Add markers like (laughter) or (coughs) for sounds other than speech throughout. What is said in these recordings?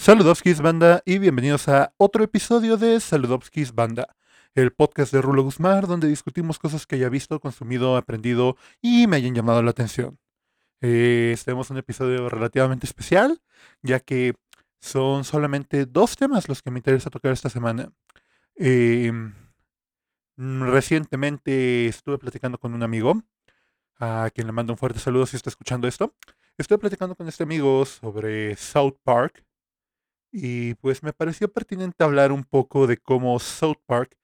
Saludowskis Banda y bienvenidos a otro episodio de Saludowskis Banda, el podcast de Rulo Guzmán donde discutimos cosas que haya visto, consumido, aprendido y me hayan llamado la atención. Eh, tenemos un episodio relativamente especial, ya que son solamente dos temas los que me interesa tocar esta semana. Eh, recientemente estuve platicando con un amigo, a quien le mando un fuerte saludo si está escuchando esto. Estuve platicando con este amigo sobre South Park y pues me pareció pertinente hablar un poco de cómo South Park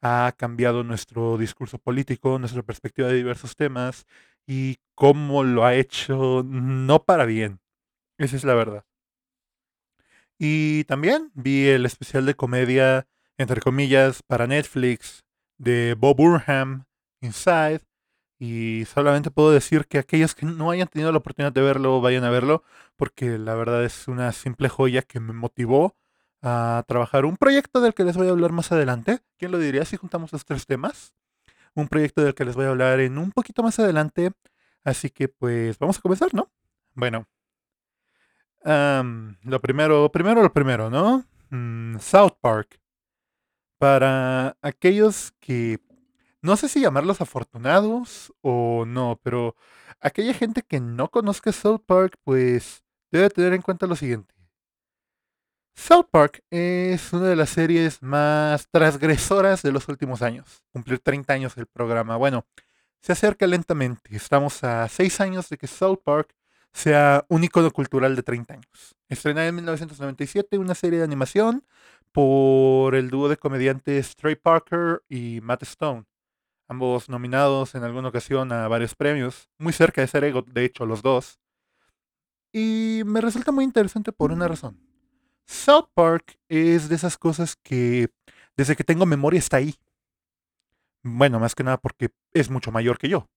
ha cambiado nuestro discurso político, nuestra perspectiva de diversos temas y cómo lo ha hecho no para bien. Esa es la verdad. Y también vi el especial de comedia, entre comillas, para Netflix de Bob Burnham, Inside. Y solamente puedo decir que aquellos que no hayan tenido la oportunidad de verlo, vayan a verlo, porque la verdad es una simple joya que me motivó a trabajar un proyecto del que les voy a hablar más adelante. ¿Quién lo diría si juntamos los tres temas? Un proyecto del que les voy a hablar en un poquito más adelante. Así que pues vamos a comenzar, ¿no? Bueno. lo primero, primero lo primero, ¿no? Mm, South Park. Para aquellos que, no sé si llamarlos afortunados o no, pero aquella gente que no conozca South Park, pues debe tener en cuenta lo siguiente. South Park es una de las series más transgresoras de los últimos años. Cumplir 30 años del programa. Bueno, se acerca lentamente. Estamos a 6 años de que South Park sea un icono cultural de 30 años. Estrenada en 1997 una serie de animación por el dúo de comediantes Trey Parker y Matt Stone, ambos nominados en alguna ocasión a varios premios, muy cerca de ser ego, de hecho, los dos. Y me resulta muy interesante por una razón. South Park es de esas cosas que desde que tengo memoria está ahí. Bueno, más que nada porque es mucho mayor que yo.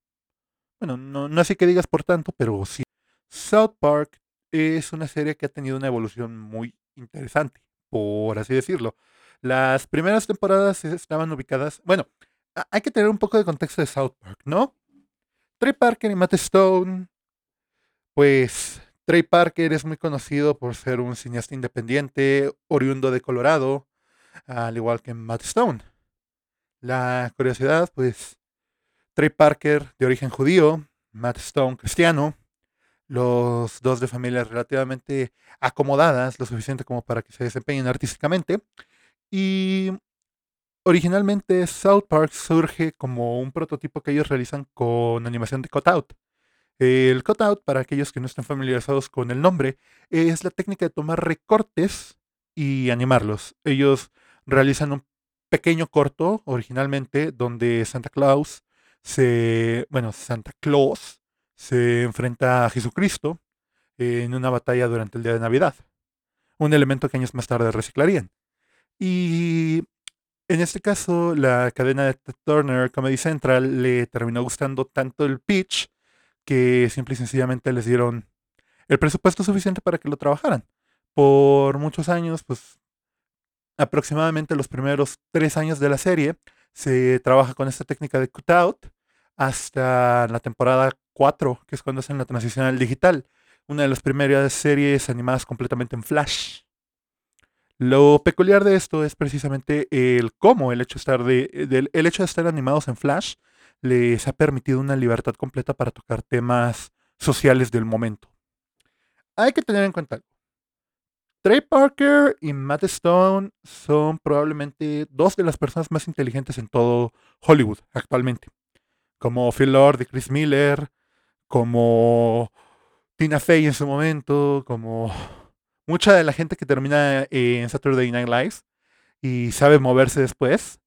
Bueno, no, no así que digas por tanto, pero sí. South Park es una serie que ha tenido una evolución muy interesante por así decirlo. Las primeras temporadas estaban ubicadas, bueno, hay que tener un poco de contexto de South Park, ¿no? Trey Parker y Matt Stone, pues Trey Parker es muy conocido por ser un cineasta independiente, oriundo de Colorado, al igual que Matt Stone. La curiosidad, pues, Trey Parker de origen judío, Matt Stone cristiano, los dos de familias relativamente acomodadas, lo suficiente como para que se desempeñen artísticamente. Y originalmente South Park surge como un prototipo que ellos realizan con animación de cutout. El cutout, para aquellos que no estén familiarizados con el nombre, es la técnica de tomar recortes y animarlos. Ellos realizan un pequeño corto originalmente donde Santa Claus se, bueno, Santa Claus se enfrenta a Jesucristo en una batalla durante el día de Navidad. Un elemento que años más tarde reciclarían. Y en este caso, la cadena de Turner Comedy Central le terminó gustando tanto el pitch que simple y sencillamente les dieron el presupuesto suficiente para que lo trabajaran. Por muchos años, pues aproximadamente los primeros tres años de la serie, se trabaja con esta técnica de cutout hasta la temporada 4, que es cuando hacen la transición al digital. Una de las primeras series animadas completamente en Flash. Lo peculiar de esto es precisamente el cómo el hecho de estar, de, el hecho de estar animados en Flash les ha permitido una libertad completa para tocar temas sociales del momento. Hay que tener en cuenta algo. Trey Parker y Matt Stone son probablemente dos de las personas más inteligentes en todo Hollywood actualmente. Como Phil Lord y Chris Miller, como Tina Fey en su momento, como mucha de la gente que termina en Saturday Night Live y sabe moverse después,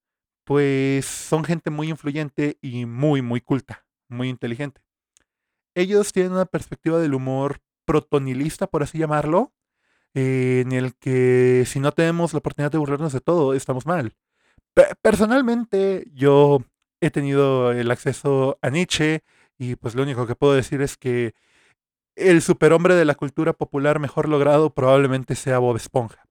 pues son gente muy influyente y muy, muy culta, muy inteligente. Ellos tienen una perspectiva del humor protonilista, por así llamarlo, en el que si no tenemos la oportunidad de burlarnos de todo, estamos mal. personalmente, yo he tenido el acceso a Nietzsche, y pues lo único que puedo decir es que el superhombre de la cultura popular mejor logrado probablemente sea Bob Esponja.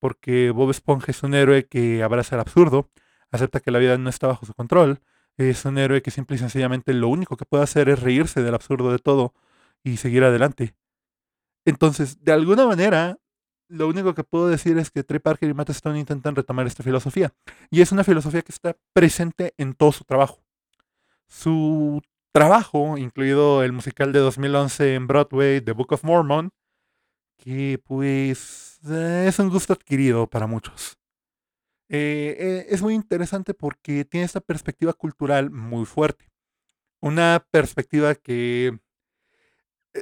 Porque Bob Esponja es un héroe que abraza el absurdo, acepta que la vida no está bajo su control, es un héroe que simple y sencillamente lo único que puede hacer es reírse del absurdo de todo y seguir adelante. Entonces, de alguna manera, lo único que puedo decir es que Trey Parker y Matt Stone intentan retomar esta filosofía. Y es una filosofía que está presente en todo su trabajo. Su trabajo, incluido el musical de 2011 en Broadway, The Book of Mormon, que pues eh, es un gusto adquirido para muchos. Eh, eh, es muy interesante porque tiene esta perspectiva cultural muy fuerte. Una perspectiva que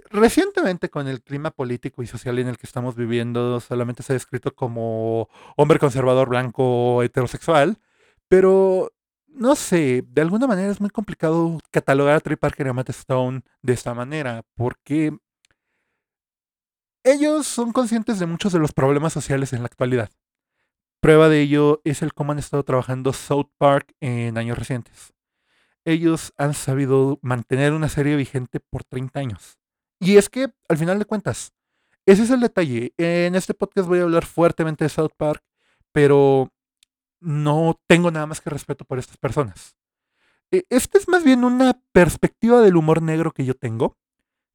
recientemente con el clima político y social en el que estamos viviendo solamente se ha descrito como hombre conservador blanco heterosexual, pero no sé, de alguna manera es muy complicado catalogar a Trey Parker y a Matt Stone de esta manera, porque ellos son conscientes de muchos de los problemas sociales en la actualidad. Prueba de ello es el cómo han estado trabajando South Park en años recientes. Ellos han sabido mantener una serie vigente por 30 años. Y es que, al final de cuentas, ese es el detalle. En este podcast voy a hablar fuertemente de South Park, pero no tengo nada más que respeto por estas personas. E, esta es más bien una perspectiva del humor negro que yo tengo,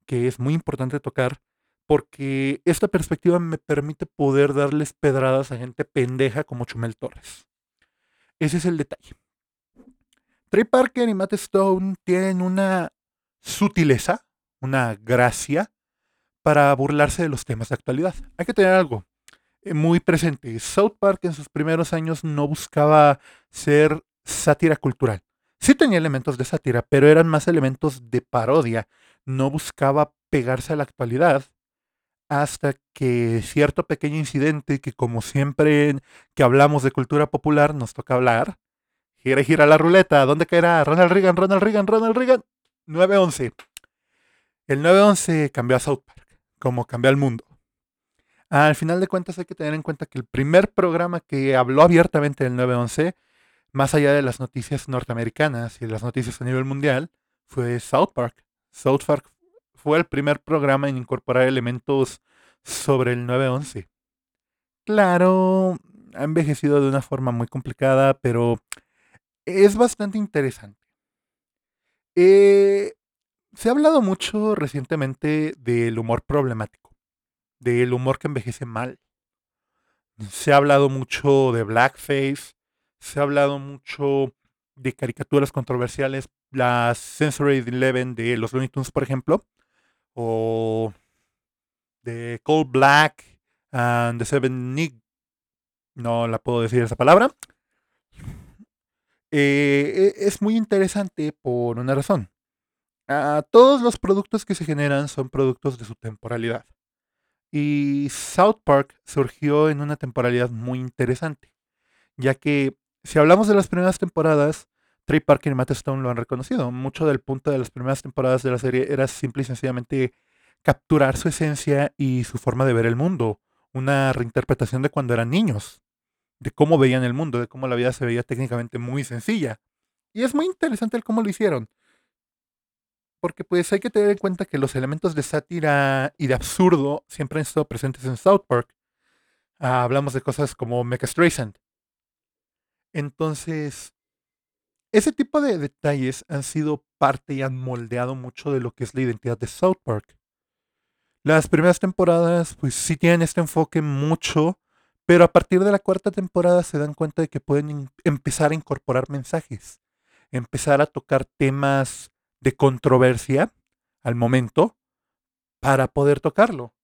que es muy importante tocar, porque esta perspectiva me permite poder darles pedradas a gente pendeja como Chumel Torres. Ese es el detalle. Trey Parker y Matt Stone tienen una sutileza, una gracia para burlarse de los temas de actualidad. Hay que tener algo. Eh, muy presente. South Park en sus primeros años no buscaba ser sátira cultural. Sí tenía elementos de sátira, pero eran más elementos de parodia. No buscaba pegarse a la actualidad hasta que cierto pequeño incidente que como siempre que hablamos de cultura popular nos toca hablar. Gira y gira la ruleta. ¿Dónde caerá? Ronald Reagan, Ronald Reagan, Ronald Reagan. 9-11. El 9-11 cambió a South Park, como cambió al mundo. Al final de cuentas hay que tener en cuenta que el primer programa que habló abiertamente del 9-11, más allá de las noticias norteamericanas y de las noticias a nivel mundial, fue South Park. South Park fue el primer programa en incorporar elementos sobre el 9-11. Claro, ha envejecido de una forma muy complicada, pero es bastante interesante. Eh, se ha hablado mucho recientemente del humor problemático del humor que envejece mal. Se ha hablado mucho de blackface, se ha hablado mucho de caricaturas controversiales, la Sensory Eleven de los Looney Tunes, por ejemplo, o de Cold Black and the Seven Nick, no la puedo decir esa palabra. Eh, e, es muy interesante por una razón. todos los productos que se generan son productos de su temporalidad. Y South Park surgió en una temporalidad muy interesante, ya que si hablamos de las primeras temporadas, Trey Parker y Matt Stone lo han reconocido. Mucho del punto de las primeras temporadas de la serie era simple y sencillamente capturar su esencia y su forma de ver el mundo. Una reinterpretación de cuando eran niños, de cómo veían el mundo, de cómo la vida se veía técnicamente muy sencilla. Y es muy interesante el cómo lo hicieron. Porque pues hay que tener en cuenta que los elementos de sátira y de absurdo siempre han estado presentes en South Park. Ah, hablamos de cosas como Mecha Streisand. Entonces, ese tipo de detalles han sido parte y han moldeado mucho de lo que es la identidad de South Park. Las primeras temporadas, pues sí tienen este enfoque mucho, pero a partir de la cuarta temporada se dan cuenta de que pueden empezar a incorporar mensajes, empezar a tocar temas de controversia al momento para poder tocarlo.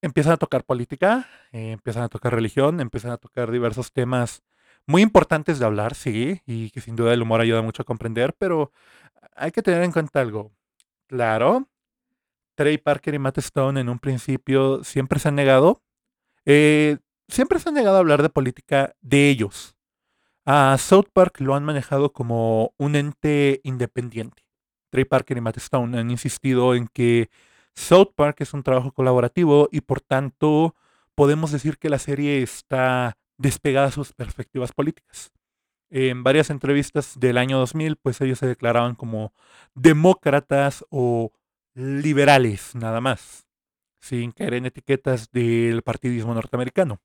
Empiezan a tocar política, eh, empiezan a tocar religión, empiezan a tocar diversos temas muy importantes de hablar, sí, y que sin duda el humor ayuda mucho a comprender, pero hay que tener en cuenta algo. Claro, Trey Parker y Matt Stone en un principio siempre se han negado, eh, siempre se han negado a hablar de política de ellos. A South Park lo han manejado como un ente independiente. Trey Parker y Matt Stone han insistido en que South Park es un trabajo colaborativo y por tanto podemos decir que la serie está despegada de sus perspectivas políticas. En varias entrevistas del año 2000, pues ellos se declaraban como demócratas o liberales, nada más, sin caer en etiquetas del partidismo norteamericano.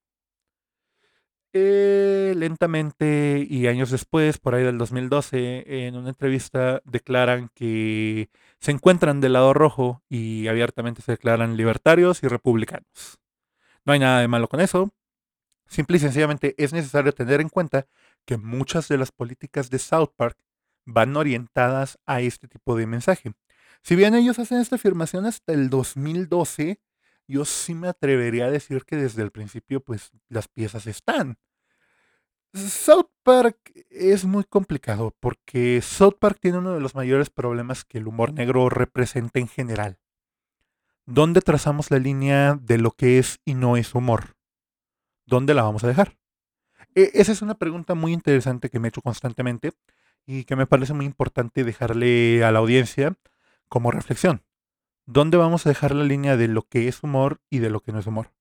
Eh, lentamente y años después, por ahí del 2012, en una entrevista declaran que se encuentran del lado rojo y abiertamente se declaran libertarios y republicanos. No hay nada de malo con eso. Simple y sencillamente es necesario tener en cuenta que muchas de las políticas de South Park van orientadas a este tipo de mensaje. Si bien ellos hacen esta afirmación hasta el 2012, yo sí me atrevería a decir que desde el principio pues las piezas están. South Park es muy complicado porque South Park tiene uno de los mayores problemas que el humor negro representa en general. ¿Dónde trazamos la línea de lo que es y no es humor? ¿Dónde la vamos a dejar? E, esa es una pregunta muy interesante que me he hecho constantemente y que me parece muy importante dejarle a la audiencia como reflexión. ¿Dónde vamos a dejar la línea de lo que es humor y de lo que no es humor?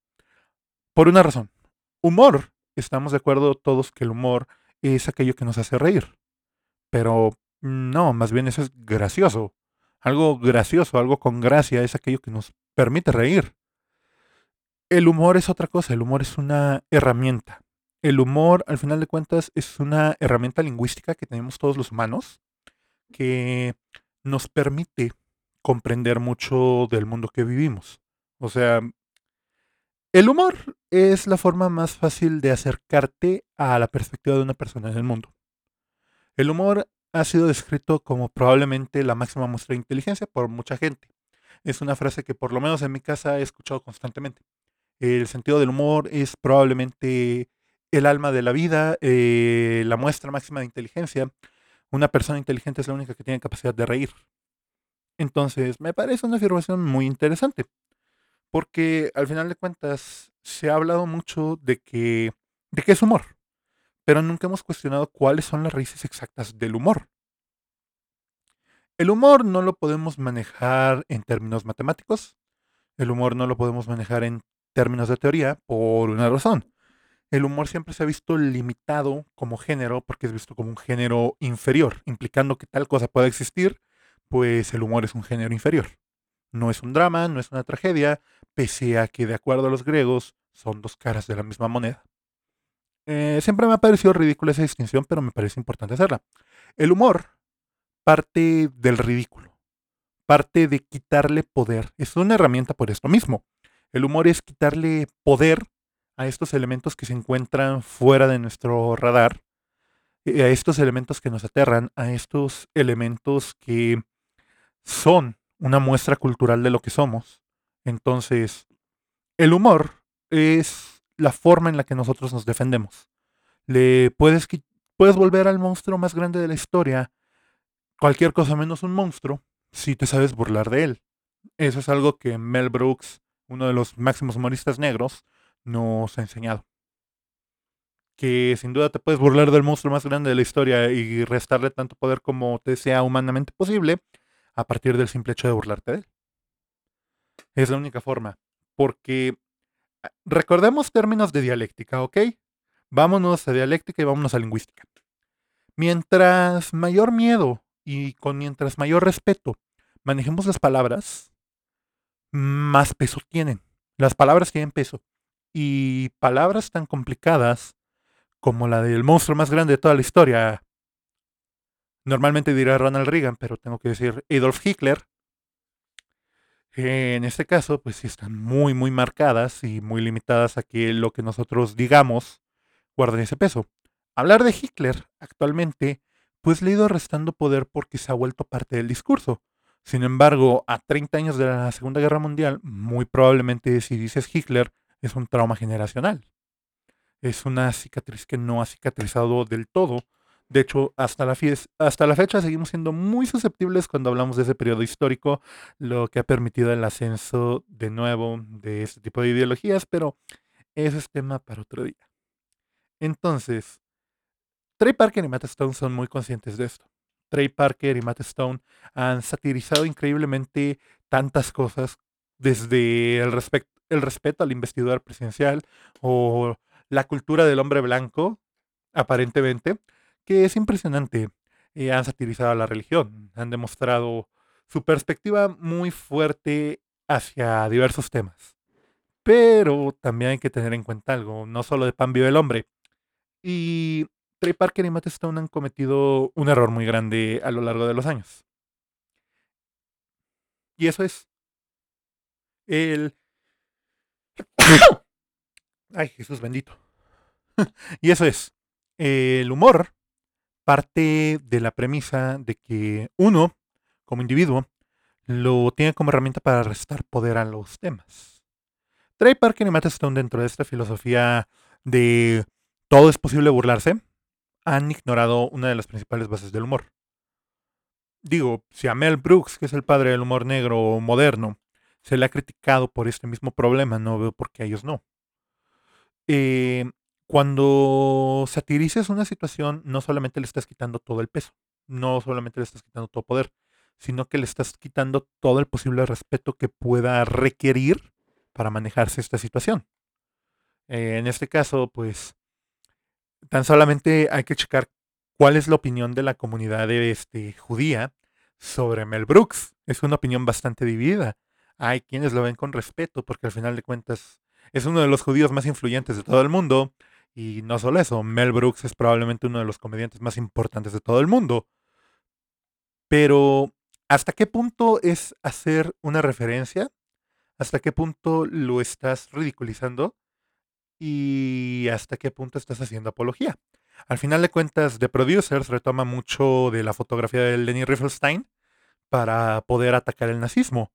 Por una razón. Humor estamos de acuerdo todos que el humor es aquello que nos hace reír. Pero no, más bien eso es gracioso. Algo gracioso, algo con gracia es aquello que nos permite reír. El humor es otra cosa, el humor es una herramienta. El humor, al final de cuentas, es una herramienta lingüística que tenemos todos los humanos que nos permite comprender mucho del mundo que vivimos. O sea, el humor es la forma más fácil de acercarte a la perspectiva de una persona en el mundo. El humor ha sido descrito como probablemente la máxima muestra de inteligencia por mucha gente. Es una frase que por lo menos en mi casa he escuchado constantemente. El sentido del humor es probablemente el alma de la vida, eh, la muestra máxima de inteligencia. Una persona inteligente es la única que tiene capacidad de reír. Entonces, me parece una afirmación muy interesante. Porque al final de cuentas se ha hablado mucho de que, de qué es humor, pero nunca hemos cuestionado cuáles son las raíces exactas del humor. El humor no lo podemos manejar en términos matemáticos, el humor no lo podemos manejar en términos de teoría por una razón. El humor siempre se ha visto limitado como género porque es visto como un género inferior, implicando que tal cosa pueda existir, pues el humor es un género inferior. No es un drama, no es una tragedia, pese a que de acuerdo a los griegos son dos caras de la misma moneda. Eh, siempre me ha parecido ridícula esa distinción, pero me parece importante hacerla. El humor parte del ridículo, parte de quitarle poder. Es una herramienta por esto mismo. El humor es quitarle poder a estos elementos que se encuentran fuera de nuestro radar, a estos elementos que nos aterran, a estos elementos que son una muestra cultural de lo que somos. Entonces, el humor es la forma en la que nosotros nos defendemos. Le puedes, puedes volver al monstruo más grande de la historia, cualquier cosa menos un monstruo, si te sabes burlar de él. Eso es algo que Mel Brooks, uno de los máximos humoristas negros, nos ha enseñado. Que sin duda te puedes burlar del monstruo más grande de la historia y restarle tanto poder como te sea humanamente posible, a partir del simple hecho de burlarte de él. Es la única forma. Porque ah, recordemos términos de dialéctica, ¿ok? Vámonos a dialéctica y vámonos a lingüística. Mientras mayor miedo y con mientras mayor respeto manejemos las palabras, más peso tienen. Las palabras tienen peso. Y palabras tan complicadas como la del monstruo más grande de toda la historia, Normalmente dirá Ronald Reagan, pero tengo que decir Adolf Hitler. En este caso, pues sí están muy, muy marcadas y muy limitadas a que lo que nosotros digamos guarde ese peso. Hablar de Hitler actualmente, pues le ha ido restando poder porque se ha vuelto parte del discurso. Sin embargo, a 30 años de la Segunda Guerra Mundial, muy probablemente si dices Hitler, es un trauma generacional. Es una cicatriz que no ha cicatrizado del todo de hecho, hasta la, hasta la fecha seguimos siendo muy susceptibles cuando hablamos de ese periodo histórico, lo que ha permitido el ascenso de nuevo de este tipo de ideologías, pero ese es tema para otro día. Entonces, Trey Parker y Matt Stone son muy conscientes de esto. Trey Parker y Matt Stone han satirizado increíblemente tantas cosas, desde el, el respeto al investidor presidencial o la cultura del hombre blanco, aparentemente, que es impresionante. Eh, han satirizado a la religión, han demostrado su perspectiva muy fuerte hacia diversos temas. Pero también hay que tener en cuenta algo, no solo de pan vive el hombre. Y Trey Parker y Matt Stone han cometido un error muy grande a lo largo de los años. Y eso es el (coughs) Ay, Jesús bendito. (laughs) y eso es, el humor parte de la premisa de que uno, como individuo, lo tiene como herramienta para restar poder a los temas. Trey Parker y Matt Stone, dentro de esta filosofía de todo es posible burlarse, han ignorado una de las principales bases del humor. Digo, si a Mel Brooks, que es el padre del humor negro moderno, se le ha criticado por este mismo problema, no veo por qué a ellos no. Eh, cuando satirizas una situación, no solamente le estás quitando todo el peso, no solamente le estás quitando todo poder, sino que le estás quitando todo el posible respeto que pueda requerir para manejarse esta situación. Eh, en este caso, pues, tan solamente hay que checar cuál es la opinión de la comunidad este, judía sobre Mel Brooks. Es una opinión bastante dividida. Hay quienes lo ven con respeto porque al final de cuentas es uno de los judíos más influyentes de todo el mundo. Y no solo eso, Mel Brooks es probablemente uno de los comediantes más importantes de todo el mundo. Pero, ¿hasta qué punto es hacer una referencia? ¿Hasta qué punto lo estás ridiculizando? ¿Y hasta qué punto estás haciendo apología? Al final de cuentas, The Producers retoma mucho de la fotografía de Lenny Riefenstein para poder atacar el nazismo.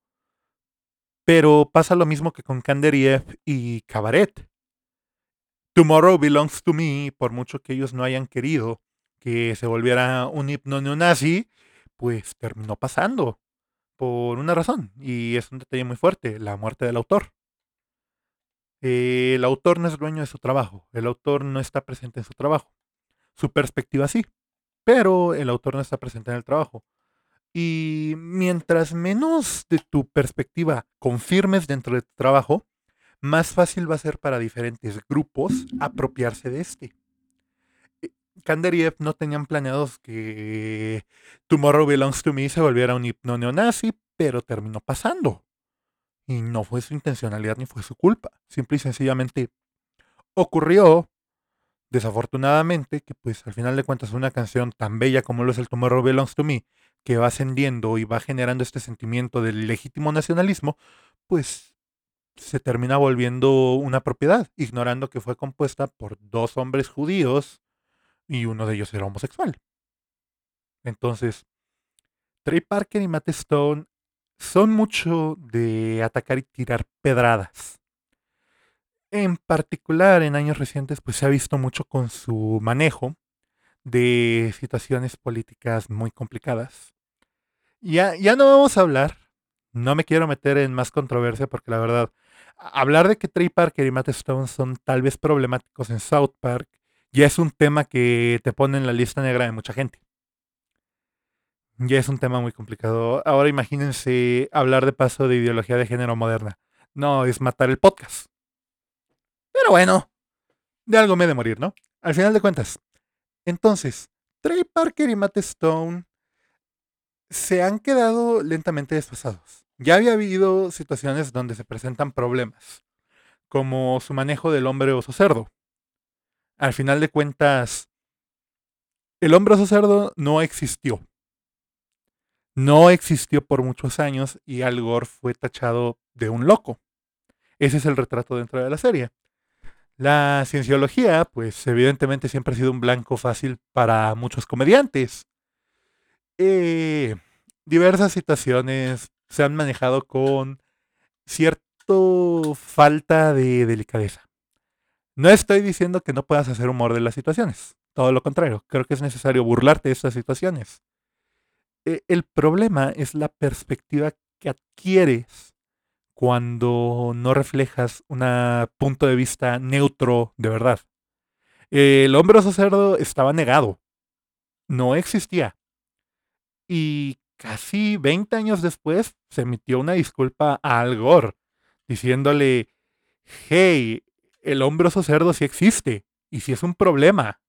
Pero pasa lo mismo que con Kanderiev y Cabaret. Tomorrow Belongs to Me, por mucho que ellos no hayan querido que se volviera un himno neonazi, pues terminó pasando por una razón, y es un detalle muy fuerte, la muerte del autor. el autor no es dueño de su trabajo, el autor no está presente en su trabajo. Su perspectiva sí, pero el autor no está presente en el trabajo. Y mientras menos de tu perspectiva confirmes dentro de tu trabajo, más fácil va a ser para diferentes grupos apropiarse de este. Kanderiev no tenían planeados que Tomorrow Belongs to Me se volviera un hipno neonazi, pero terminó pasando. Y no fue su intencionalidad ni fue su culpa. Simple y sencillamente ocurrió desafortunadamente, que pues al final de cuentas una canción tan bella como lo es el Tomorrow Belongs to Me, que va ascendiendo y va generando este sentimiento del legítimo nacionalismo, pues se termina volviendo una propiedad, ignorando que fue compuesta por dos hombres judíos y uno de ellos era homosexual. Entonces, Trey Parker y Matt Stone son mucho de atacar y tirar pedradas. En particular, en años recientes, pues se ha visto mucho con su manejo de situaciones políticas muy complicadas. Ya, ya no vamos a hablar, no me quiero meter en más controversia porque la verdad, hablar de que Trey Parker y Matt Stone son tal vez problemáticos en South Park ya es un tema que te pone en la lista negra de mucha gente. Ya es un tema muy complicado. Ahora imagínense hablar de paso de ideología de género moderna. No, es matar el podcast. Pero bueno, de algo me he de morir, ¿no? Al final de cuentas. Entonces, Trey Parker y Matt Stone se han quedado lentamente desfasados. Ya había habido situaciones donde se presentan problemas, como su manejo del hombre oso cerdo. Al final de cuentas, el hombre oso cerdo no existió. No existió por muchos años y Al Gore fue tachado de un loco. Ese es el retrato dentro de la serie. La cienciología, pues evidentemente siempre ha sido un blanco fácil para muchos comediantes. Eh, diversas situaciones se han manejado con cierta falta de delicadeza. No estoy diciendo que no puedas hacer humor de las situaciones, todo lo contrario, creo que es necesario burlarte de estas situaciones. Eh, el problema es la perspectiva que adquieres cuando no reflejas un punto de vista neutro de verdad. El hombre oso cerdo estaba negado. No existía. Y casi 20 años después se emitió una disculpa a Al Gore, diciéndole, hey, el hombre oso cerdo sí existe, y sí es un problema.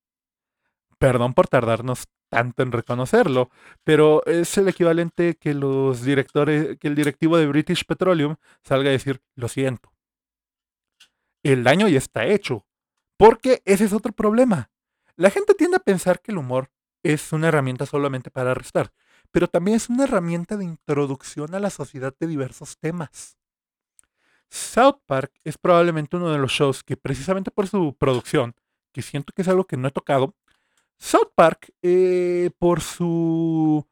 Perdón por tardarnos tanto en reconocerlo, pero es el equivalente que los directores, que el directivo de British Petroleum salga a decir, lo siento. El daño ya está hecho, porque ese es otro problema. La gente tiende a pensar que el humor es una herramienta solamente para arrestar, pero también es una herramienta de introducción a la sociedad de diversos temas. South Park es probablemente uno de los shows que precisamente por su producción, que siento que es algo que no he tocado, South Park, eh, por su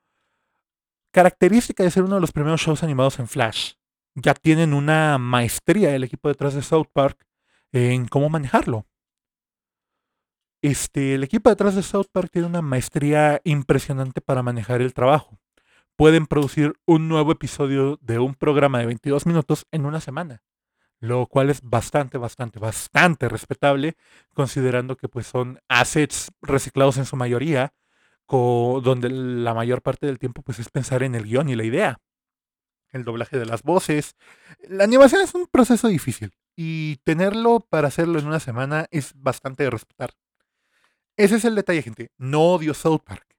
característica de ser uno de los primeros shows animados en Flash, ya tienen una maestría el equipo detrás de South Park en cómo manejarlo. Este, el equipo detrás de South Park tiene una maestría impresionante para manejar el trabajo. Pueden producir un nuevo episodio de un programa de 22 minutos en una semana, lo cual es bastante, bastante, bastante respetable, considerando que pues son assets reciclados en su mayoría, donde la mayor parte del tiempo pues es pensar en el guion y la idea el doblaje de las voces. La animación es un proceso difícil y tenerlo para hacerlo en una semana es bastante de respetar. Ese es el detalle, gente. No odio South Park.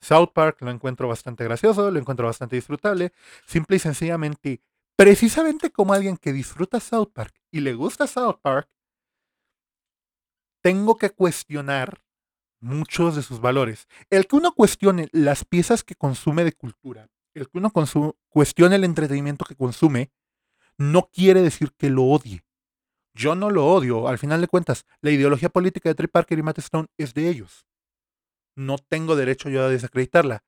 South Park lo encuentro bastante gracioso, lo encuentro bastante disfrutable. Simple y sencillamente, precisamente como alguien que disfruta South Park y le gusta South Park, tengo que cuestionar muchos de sus valores. El que uno cuestione las piezas que consume de cultura el que uno cuestione el entretenimiento que consume, no quiere decir que lo odie. Yo no lo odio. Al final de cuentas, la ideología política de Trey Parker y Matt Stone es de ellos. No tengo derecho yo a desacreditarla.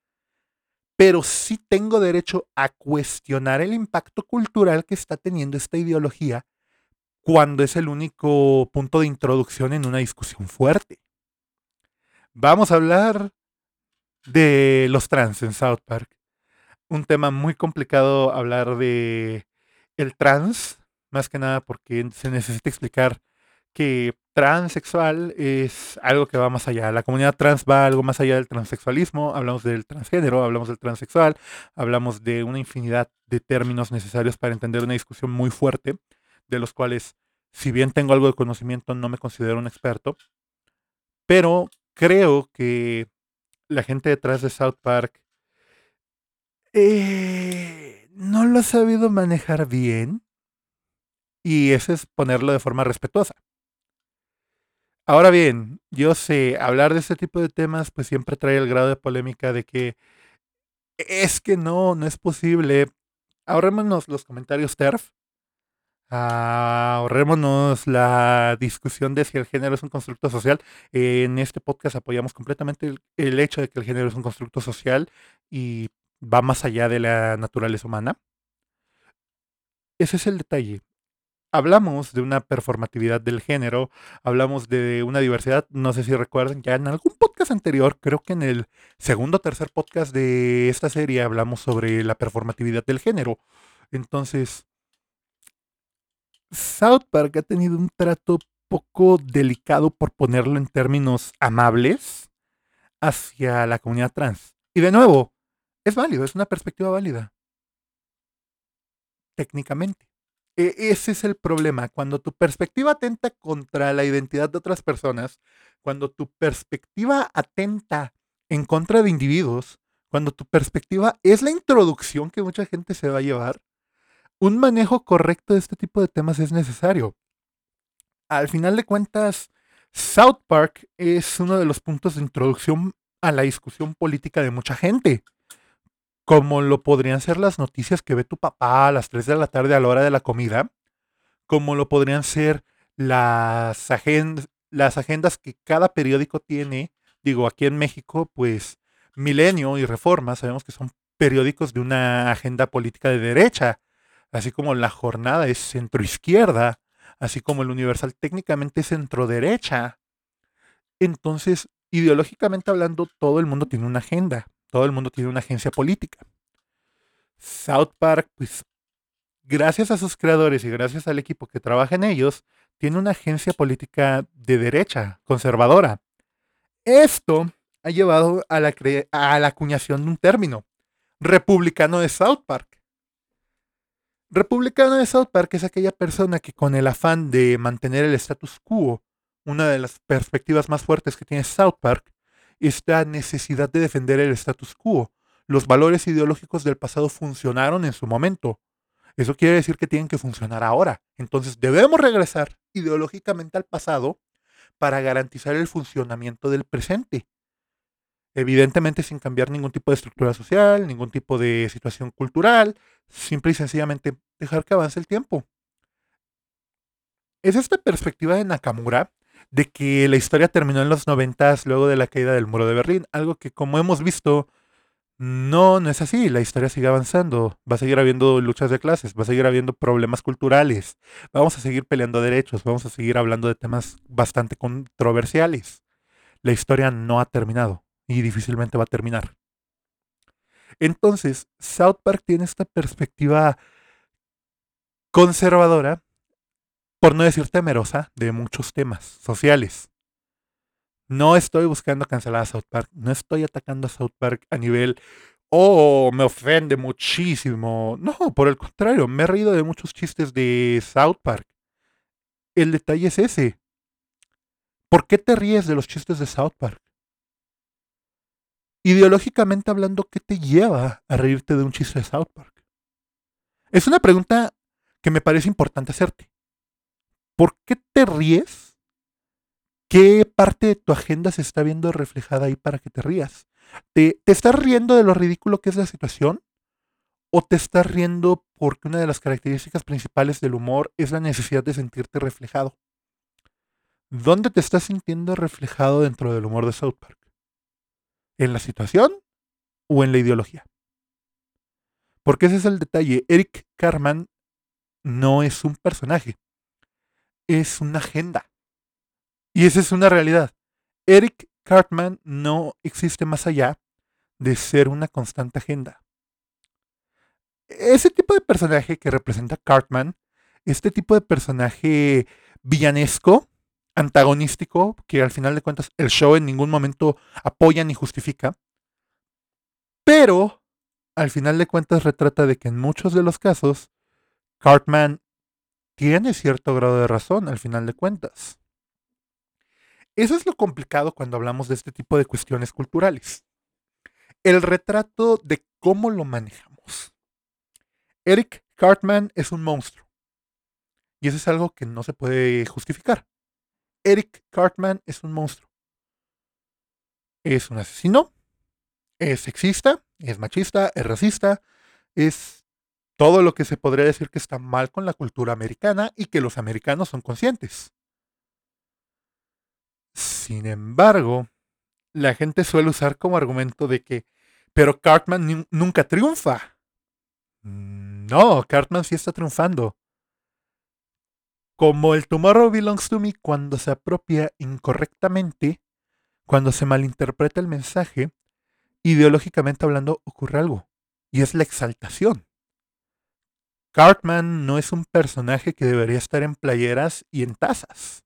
Pero sí tengo derecho a cuestionar el impacto cultural que está teniendo esta ideología cuando es el único punto de introducción en una discusión fuerte. Vamos a hablar de los trans en South Park un tema muy complicado hablar de el trans, más que nada porque se necesita explicar que transexual es algo que va más allá. La comunidad trans va algo más allá del transexualismo. Hablamos del transgénero, hablamos del transexual, hablamos de una infinidad de términos necesarios para entender una discusión muy fuerte, de los cuales, si bien tengo algo de conocimiento, no me considero un experto. Pero creo que la gente detrás de South Park eh, no lo ha sabido manejar bien. Y eso es ponerlo de forma respetuosa. Ahora bien, yo sé, hablar de este tipo de temas pues siempre trae el grado de polémica de que es que no, no es posible. Ahorrémonos los comentarios TERF. ahorrémonos la discusión de si el género es un constructo social. en este podcast apoyamos completamente el, hecho de que el género es un constructo social y va más allá de la naturaleza humana. Ese es el detalle. Hablamos de una performatividad del género, hablamos de una diversidad, no sé si recuerdan, ya en algún podcast anterior, creo que en el segundo o tercer podcast de esta serie hablamos sobre la performatividad del género. Entonces, South Park ha tenido un trato poco delicado, por ponerlo en términos amables, hacia la comunidad trans. Y de nuevo, es válido, es una perspectiva válida. Técnicamente. E ese es el problema. Cuando tu perspectiva atenta contra la identidad de otras personas, cuando tu perspectiva atenta en contra de individuos, cuando tu perspectiva es la introducción que mucha gente se va a llevar, un manejo correcto de este tipo de temas es necesario. Al final de cuentas, South Park es uno de los puntos de introducción a la discusión política de mucha gente como lo podrían ser las noticias que ve tu papá a las 3 de la tarde a la hora de la comida, como lo podrían ser las, las agendas que cada periódico tiene. Digo, aquí en México, pues Milenio y Reforma, sabemos que son periódicos de una agenda política de derecha, así como La Jornada es centroizquierda, así como el Universal técnicamente es centro-derecha. Entonces, ideológicamente hablando, todo el mundo tiene una agenda. Todo el mundo tiene una agencia política. South Park, pues, gracias a sus creadores y gracias al equipo que trabaja en ellos, tiene una agencia política de derecha, conservadora. Esto ha llevado a la, a la acuñación de un término, republicano de South Park. Republicano de South Park es aquella persona que con el afán de mantener el status quo, una de las perspectivas más fuertes que tiene South Park, esta necesidad de defender el status quo. Los valores ideológicos del pasado funcionaron en su momento. Eso quiere decir que tienen que funcionar ahora. Entonces debemos regresar ideológicamente al pasado para garantizar el funcionamiento del presente. Evidentemente sin cambiar ningún tipo de estructura social, ningún tipo de situación cultural, simple y sencillamente dejar que avance el tiempo. es esta perspectiva de Nakamura de que la historia terminó en los noventas luego de la caída del muro de Berlín, algo que como hemos visto no, no es así, la historia sigue avanzando, va a seguir habiendo luchas de clases, va a seguir habiendo problemas culturales, vamos a seguir peleando derechos, vamos a seguir hablando de temas bastante controversiales. La historia no ha terminado y difícilmente va a terminar. Entonces, South Park tiene esta perspectiva conservadora, por no decir temerosa, de muchos temas sociales. No estoy buscando cancelar a South Park, no estoy atacando a South Park a nivel, oh, me ofende muchísimo. No, por el contrario, me he reído de muchos chistes de South Park. El detalle es ese. ¿Por qué te ríes de los chistes de South Park? Ideológicamente hablando, ¿qué te lleva a reírte de un chiste de South Park? Es una pregunta que me parece importante hacerte. ¿Por qué te ríes? ¿Qué parte de tu agenda se está viendo reflejada ahí para que te rías? ¿Te, ¿Te estás riendo de lo ridículo que es la situación? ¿O te estás riendo porque una de las características principales del humor es la necesidad de sentirte reflejado? ¿Dónde te estás sintiendo reflejado dentro del humor de South Park? ¿En la situación o en la ideología? Porque ese es el detalle. Eric Carman no es un personaje, es una agenda. Y esa es una realidad. Eric Cartman no existe más allá de ser una constante agenda. Ese tipo de personaje que representa Cartman, este tipo de personaje villanesco, antagonístico, que al final de cuentas el show en ningún momento apoya ni justifica, pero al final de cuentas retrata de que en muchos de los casos Cartman tiene cierto grado de razón al final de cuentas. Eso es lo complicado cuando hablamos de este tipo de cuestiones culturales. El retrato de cómo lo manejamos. Eric Cartman es un monstruo. Y eso es algo que no se puede justificar. Eric Cartman es un monstruo. Es un asesino, es sexista, es machista, es racista, es todo lo que se podría decir que está mal con la cultura americana y que los americanos son conscientes. Sin embargo, la gente suele usar como argumento de que, pero Cartman nunca triunfa. No, Cartman sí está triunfando. Como el Tomorrow Belongs to Me cuando se apropia incorrectamente, cuando se malinterpreta el mensaje, ideológicamente hablando ocurre algo, y es la exaltación. Cartman no es un personaje que debería estar en playeras y en tazas.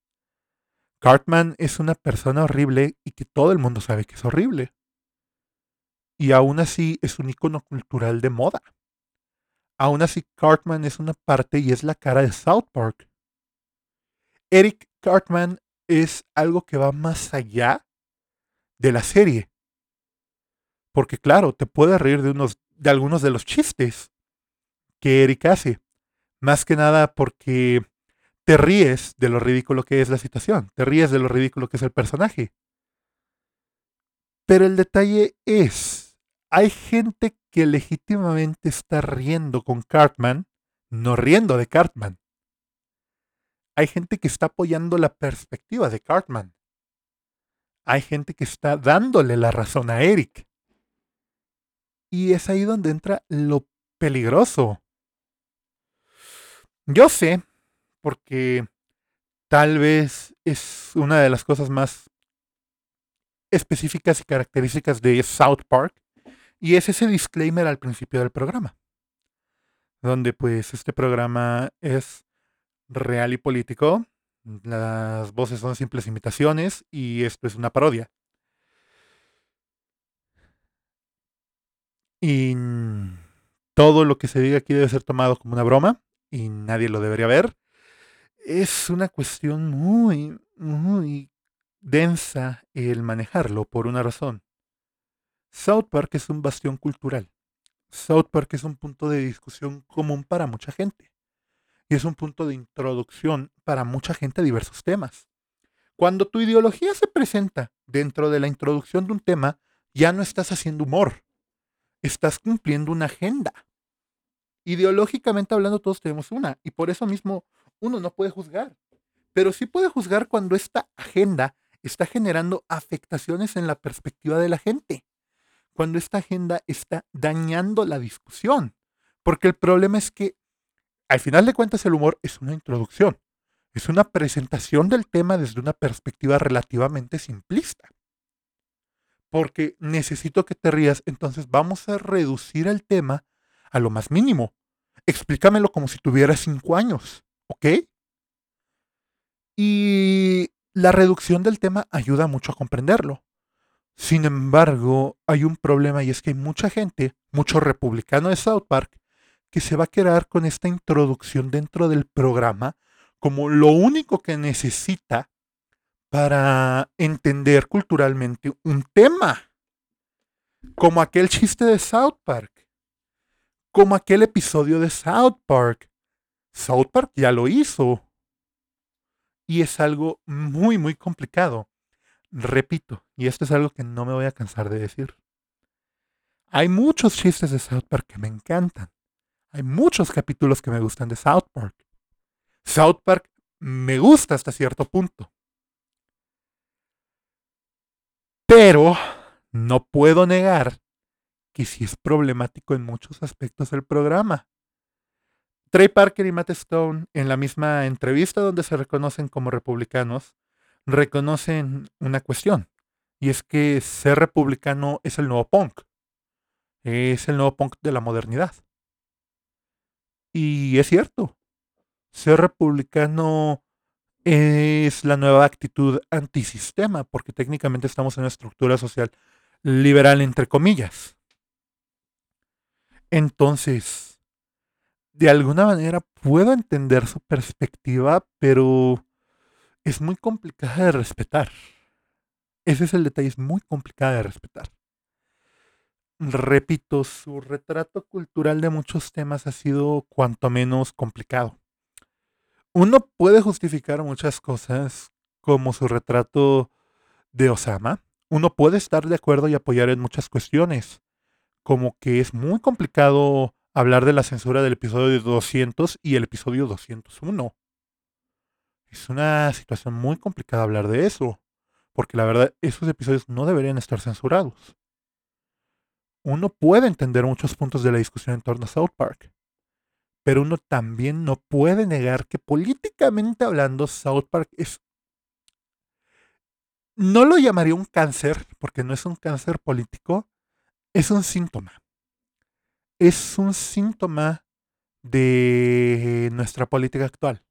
Cartman es una persona horrible y que todo el mundo sabe que es horrible. Y aún así es un icono cultural de moda. Aún así Cartman es una parte y es la cara de South Park. Eric Cartman es algo que va más allá de la serie. Porque claro, te puedes reír de, unos, de algunos de los chistes, que Eric hace. Más que nada porque te ríes de lo ridículo que es la situación, te ríes de lo ridículo que es el personaje. Pero el detalle es, hay gente que legítimamente está riendo con Cartman, no riendo de Cartman. Hay gente que está apoyando la perspectiva de Cartman. Hay gente que está dándole la razón a Eric. Y es ahí donde entra lo peligroso. Yo sé, porque tal vez es una de las cosas más específicas y características de South Park, y es ese disclaimer al principio del programa, donde pues este programa es real y político, las voces son simples imitaciones y esto es una parodia. Y todo lo que se diga aquí debe ser tomado como una broma y nadie lo debería ver. Es una cuestión muy, muy densa el manejarlo por una razón. South Park es un bastión cultural. South Park es un punto de discusión común para mucha gente. Y es un punto de introducción para mucha gente a diversos temas. Cuando tu ideología se presenta dentro de la introducción de un tema, ya no estás haciendo humor. Estás cumpliendo una agenda ideológicamente hablando todos tenemos una y por eso mismo uno no puede juzgar. pero sí puede juzgar cuando esta agenda está generando afectaciones en la perspectiva de la gente, cuando esta agenda está dañando la discusión, porque el problema es que al final de cuentas el humor es una introducción, es una presentación del tema desde una perspectiva relativamente simplista. Porque necesito que te rías, entonces vamos a reducir el tema a lo más mínimo. Explícamelo como si tuviera cinco años, ¿ok? Y la reducción del tema ayuda mucho a comprenderlo. Sin embargo, hay un problema y es que hay mucha gente, mucho republicano de South Park, que se va a quedar con esta introducción dentro del programa como lo único que necesita para entender culturalmente un tema. Como aquel chiste de South Park. Como aquel episodio de South Park. South Park ya lo hizo. Y es algo muy, muy complicado. Repito, y esto es algo que no me voy a cansar de decir. Hay muchos chistes de South Park que me encantan. Hay muchos capítulos que me gustan de South Park. South Park me gusta hasta cierto punto. Pero no puedo negar que sí es problemático en muchos aspectos del programa. Trey Parker y Matt Stone, en la misma entrevista donde se reconocen como republicanos, reconocen una cuestión. Y es que ser republicano es el nuevo punk. Es el nuevo punk de la modernidad. Y es cierto ser republicano es la nueva actitud antisistema, porque técnicamente estamos en una estructura social liberal, entre comillas. Entonces, de alguna manera puedo entender su perspectiva, pero es muy complicada de respetar. Ese es el detalle, es muy complicada de respetar. Repito, su retrato cultural de muchos temas ha sido cuanto menos complicado uno puede justificar muchas cosas como su retrato de Osama. Uno puede estar de acuerdo y apoyar en muchas cuestiones, como que es muy complicado hablar de la censura del episodio 200 y el episodio 201. Es una situación muy complicada hablar de eso, porque la verdad esos episodios no deberían estar censurados. Uno puede entender muchos puntos de la discusión en torno a South Park, pero uno también no puede negar que políticamente hablando South Park es... No lo llamaría un cáncer, porque no es un cáncer político, es un síntoma. Es un síntoma de nuestra política actual.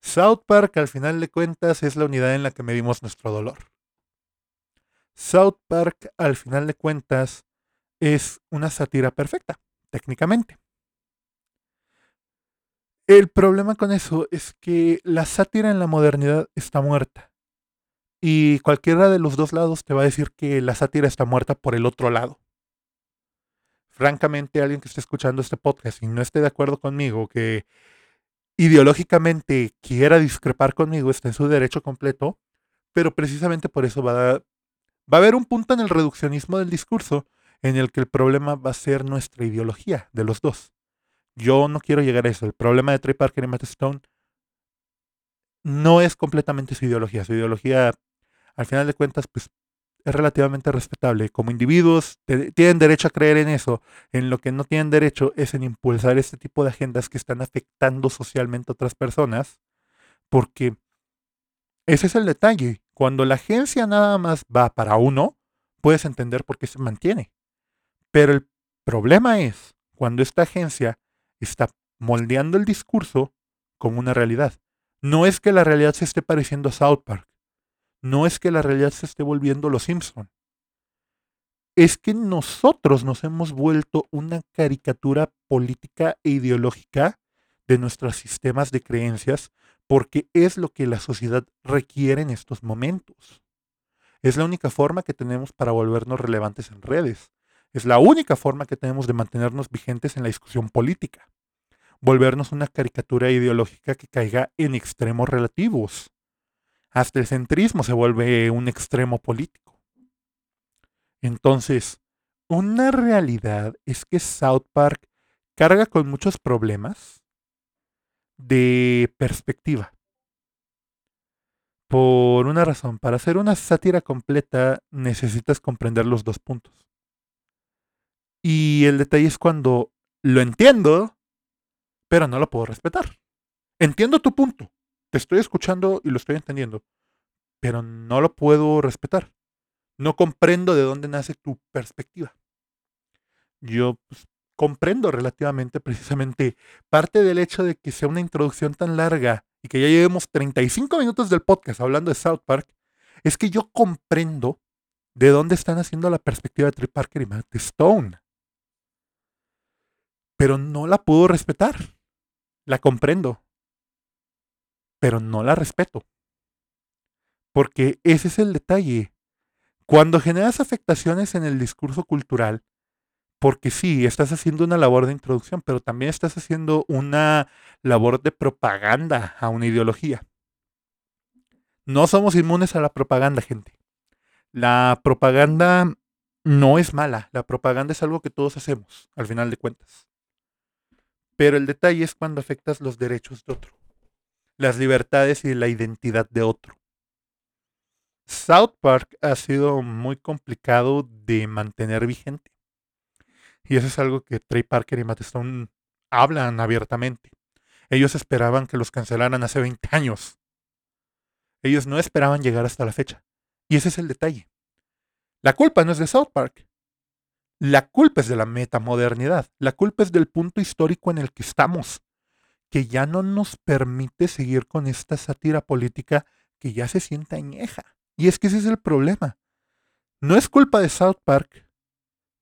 South Park, al final de cuentas, es la unidad en la que medimos nuestro dolor. South Park, al final de cuentas, es una sátira perfecta, técnicamente. El problema con eso es que la sátira en la modernidad está muerta. Y cualquiera de los dos lados te va a decir que la sátira está muerta por el otro lado. Francamente, alguien que esté escuchando este podcast y no esté de acuerdo conmigo, que ideológicamente quiera discrepar conmigo, está en su derecho completo, pero precisamente por eso va a, va a haber un punto en el reduccionismo del discurso en el que el problema va a ser nuestra ideología de los dos. Yo no quiero llegar a eso. El problema de Trey Parker y Matt Stone no es completamente su ideología. Su ideología, al final de cuentas, pues es relativamente respetable. Como individuos tienen derecho a creer en eso. En lo que no tienen derecho es en impulsar este tipo de agendas que están afectando socialmente a otras personas. Porque ese es el detalle. Cuando la agencia nada más va para uno, puedes entender por qué se mantiene. Pero el problema es cuando esta agencia está moldeando el discurso como una realidad. No es que la realidad se esté pareciendo a South Park. No es que la realidad se esté volviendo Los Simpson. Es que nosotros nos hemos vuelto una caricatura política e ideológica de nuestros sistemas de creencias porque es lo que la sociedad requiere en estos momentos. Es la única forma que tenemos para volvernos relevantes en redes. Es la única forma que tenemos de mantenernos vigentes en la discusión política. Volvernos una caricatura ideológica que caiga en extremos relativos. Hasta el centrismo se vuelve un extremo político. Entonces, una realidad es que South Park carga con muchos problemas de perspectiva. Por una razón, para hacer una sátira completa necesitas comprender los dos puntos. Y el detalle es cuando lo entiendo, pero no lo puedo respetar. Entiendo tu punto, te estoy escuchando y lo estoy entendiendo, pero no lo puedo respetar. No comprendo de dónde nace tu perspectiva. Yo pues, comprendo relativamente precisamente parte del hecho de que sea una introducción tan larga y que ya llevemos 35 minutos del podcast hablando de South Park, es que yo comprendo de dónde están haciendo la perspectiva de Trey Parker y Matt Stone. Pero no la puedo respetar. La comprendo. Pero no la respeto. Porque ese es el detalle. Cuando generas afectaciones en el discurso cultural, porque sí, estás haciendo una labor de introducción, pero también estás haciendo una labor de propaganda a una ideología. No somos inmunes a la propaganda, gente. La propaganda no es mala, la propaganda es algo que todos hacemos, al final de cuentas. Pero el detalle es cuando afectas los derechos de otro, las libertades y la identidad de otro. South Park ha sido muy complicado de mantener vigente. Y eso es algo que Trey Parker y Matt Stone hablan abiertamente. Ellos esperaban que los cancelaran hace 20 años. Ellos no esperaban llegar hasta la fecha. Y ese es el detalle. La culpa no es de South Park. La culpa es de la metamodernidad. La culpa es del punto histórico en el que estamos, que ya no nos permite seguir con esta sátira política que ya se siente añeja. Y es que ese es el problema. No es culpa de South Park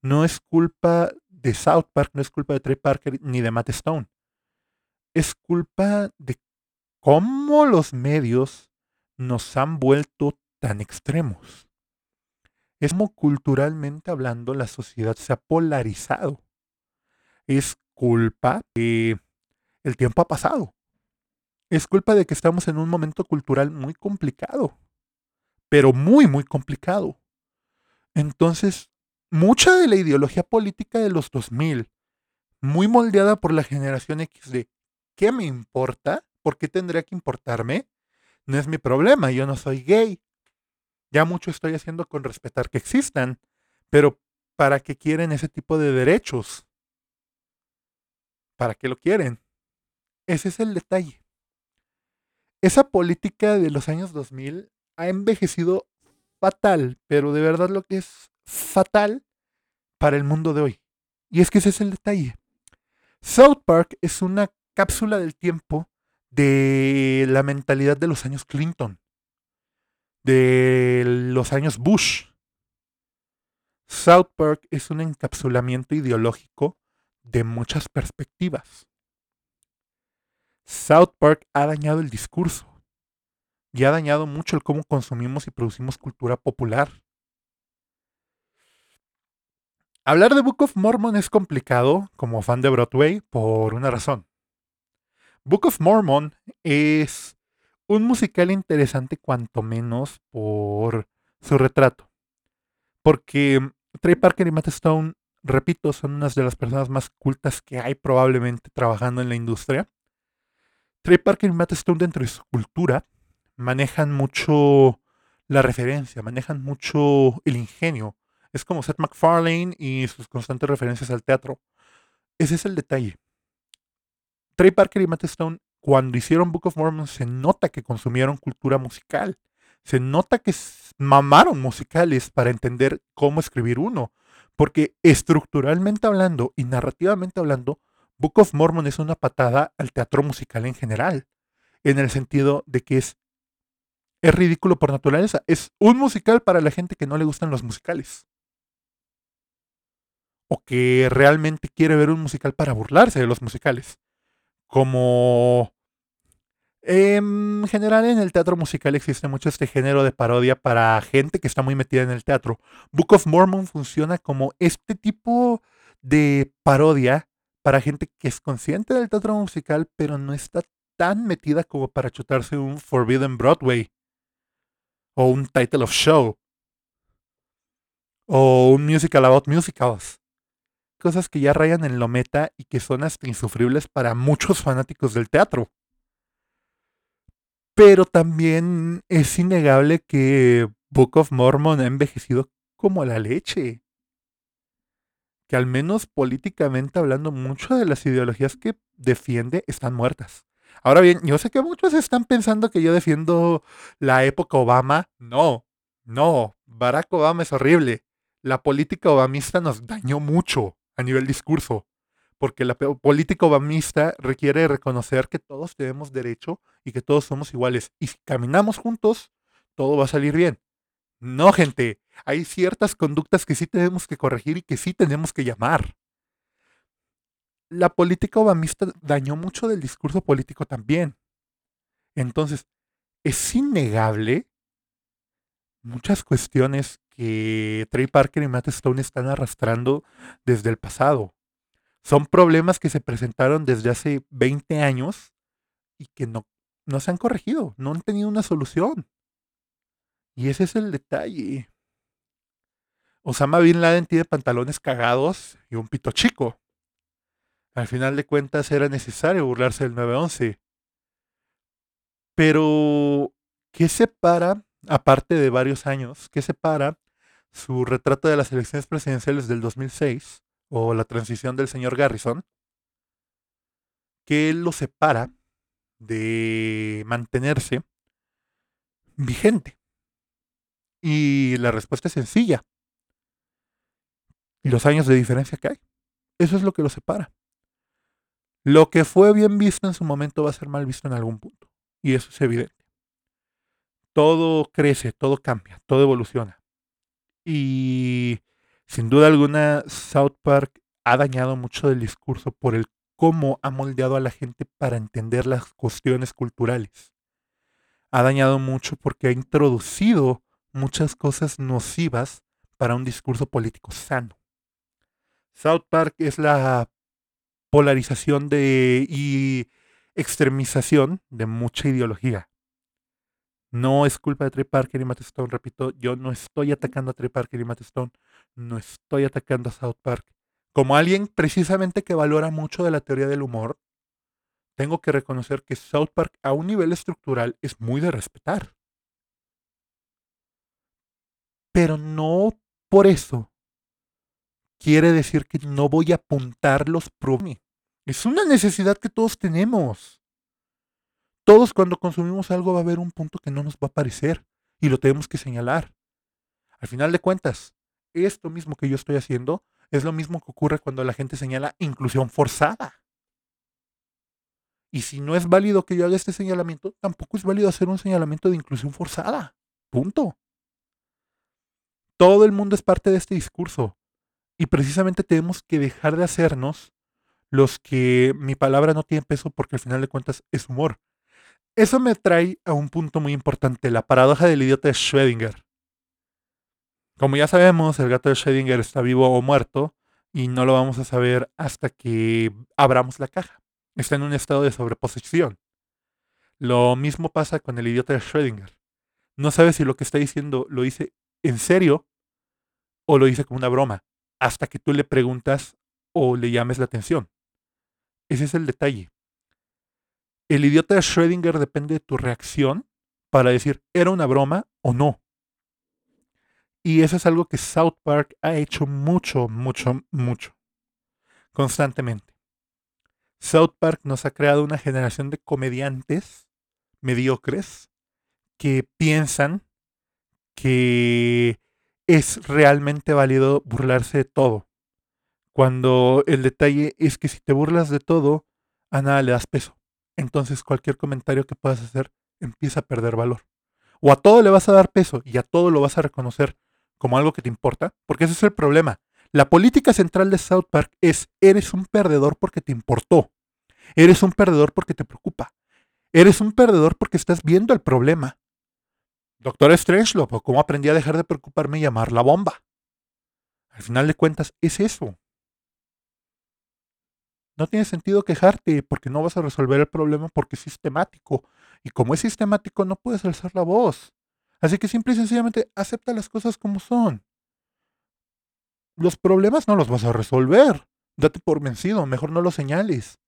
no es culpa de South Park, no es culpa de Trey Parker ni de Matt Stone. Es culpa de cómo los medios nos han vuelto tan extremos. Es como culturalmente hablando la sociedad se ha polarizado. Es culpa de el tiempo ha pasado. Es culpa de que estamos en un momento cultural muy complicado, pero muy, muy complicado. Entonces, mucha de la ideología política de los 2000, muy moldeada por la generación X de ¿qué me importa? ¿Por qué tendría que importarme? No es mi problema, yo no soy gay. Ya mucho estoy haciendo con respetar que existan, pero ¿para qué quieren ese tipo de derechos? ¿Para qué lo quieren? Ese es el detalle. Esa política de los años 2000 ha envejecido fatal, pero de verdad lo que es fatal para el mundo de hoy. Y es que ese es el detalle. South Park es una cápsula del tiempo de la mentalidad de los años Clinton, de los años Bush. South Park es un encapsulamiento ideológico de muchas perspectivas. South Park ha dañado el discurso y ha dañado mucho el cómo consumimos y producimos cultura popular. Hablar de Book of Mormon es complicado como fan de Broadway por una razón. Book of Mormon es un musical interesante cuanto menos por su retrato. Porque Trey Parker y Matt Stone, repito, son unas de las personas más cultas que hay probablemente trabajando en la industria. Trey Parker y Matt Stone dentro de su cultura manejan mucho la referencia, manejan mucho el ingenio, es como Seth MacFarlane y sus constantes referencias al teatro. Ese es el detalle. Trey Parker y Matt Stone, cuando hicieron Book of Mormon, se nota que consumieron cultura musical. Se nota que mamaron musicales para entender cómo escribir uno. Porque estructuralmente hablando y narrativamente hablando, Book of Mormon es una patada al teatro musical en general. En el sentido de que es, es ridículo por naturaleza. Es un musical para la gente que no le gustan los musicales o que realmente quiere ver un musical para burlarse de los musicales. Como en general en el teatro musical existe mucho este género de parodia para gente que está muy metida en el teatro. Book of Mormon funciona como este tipo de parodia para gente que es consciente del teatro musical, pero no está tan metida como para chutarse un Forbidden Broadway o un Title of Show o un musical about musicals cosas que ya rayan en lo meta y que son hasta insufribles para muchos fanáticos del teatro. Pero también es innegable que Book of Mormon ha envejecido como la leche. Que al menos políticamente hablando, muchas de las ideologías que defiende están muertas. Ahora bien, yo sé que muchos están pensando que yo defiendo la época Obama. No, no, Barack Obama es horrible. La política obamista nos dañó mucho a nivel discurso, porque la política obamista requiere reconocer que todos tenemos derecho y que todos somos iguales. Y si caminamos juntos, todo va a salir bien. No, gente, hay ciertas conductas que sí tenemos que corregir y que sí tenemos que llamar la política obamista dañó mucho del discurso político también. Entonces, es innegable muchas cuestiones que Trey Parker y Matt Stone están arrastrando desde el pasado. Son problemas que se presentaron desde hace 20 años y que no, no se han corregido, no han tenido una solución. Y ese es el detalle. Osama Bin Laden tiene pantalones cagados y un pito chico. Al final de cuentas era necesario burlarse del 9-11. Pero, ¿qué separa, aparte de varios años, qué separa su retrato de las elecciones presidenciales del 2006 o la transición del señor Garrison? ¿Qué lo separa de mantenerse vigente? Y la respuesta es sencilla. Los años de diferencia que hay. Eso es lo que lo separa. Lo que fue bien visto en su momento va a ser mal visto en algún punto. Y eso es evidente. Todo crece, todo cambia, todo evoluciona. Y sin duda alguna, South Park ha dañado mucho del discurso por el cómo ha moldeado a la gente para entender las cuestiones culturales. Ha dañado mucho porque ha introducido muchas cosas nocivas para un discurso político sano. South Park es la polarización de, y extremización de mucha ideología. No es culpa de Trey Parker y Matt Stone, repito, yo no estoy atacando a Trey Parker y Matt Stone, no estoy atacando a South Park. Como alguien precisamente que valora mucho de la teoría del humor, tengo que reconocer que South Park a un nivel estructural es muy de respetar. Pero no por eso quiere decir que no voy a apuntar los problemas. Es una necesidad que todos tenemos. Todos cuando consumimos algo va a haber un punto que no nos va a parecer y lo tenemos que señalar. Al final de cuentas, esto mismo que yo estoy haciendo es lo mismo que ocurre cuando la gente señala inclusión forzada. Y si no es válido que yo haga este señalamiento, tampoco es válido hacer un señalamiento de inclusión forzada. Punto. Todo el mundo es parte de este discurso. Y precisamente tenemos que dejar de hacernos los que mi palabra no tiene peso porque al final de cuentas es humor. Eso me trae a un punto muy importante, la paradoja del idiota de Schrödinger. Como ya sabemos, el gato de Schrödinger está vivo o muerto y no lo vamos a saber hasta que abramos la caja. Está en un estado de sobreposición. Lo mismo pasa con el idiota de Schrödinger. No sabe si lo que está diciendo lo dice en serio o lo dice como una broma hasta que tú le preguntas o le llames la atención. Ese es el detalle. El idiota de Schrödinger depende de tu reacción para decir, ¿era una broma o no? Y eso es algo que South Park ha hecho mucho, mucho, mucho. Constantemente. South Park nos ha creado una generación de comediantes mediocres que piensan que es realmente válido burlarse de todo. Cuando el detalle es que si te burlas de todo, a nada le das peso. Entonces cualquier comentario que puedas hacer empieza a perder valor. O a todo le vas a dar peso y a todo lo vas a reconocer como algo que te importa, porque ese es el problema. La política central de South Park es, eres un perdedor porque te importó. Eres un perdedor porque te preocupa. Eres un perdedor porque estás viendo el problema. Doctor Strangelove, ¿cómo aprendí a dejar de preocuparme y llamar la bomba? Al final de cuentas, es eso. No tiene sentido quejarte porque no vas a resolver el problema porque es sistemático. Y como es sistemático, no puedes alzar la voz. Así que simple y sencillamente acepta las cosas como son. Los problemas no los vas a resolver. Date por vencido, mejor no los señales.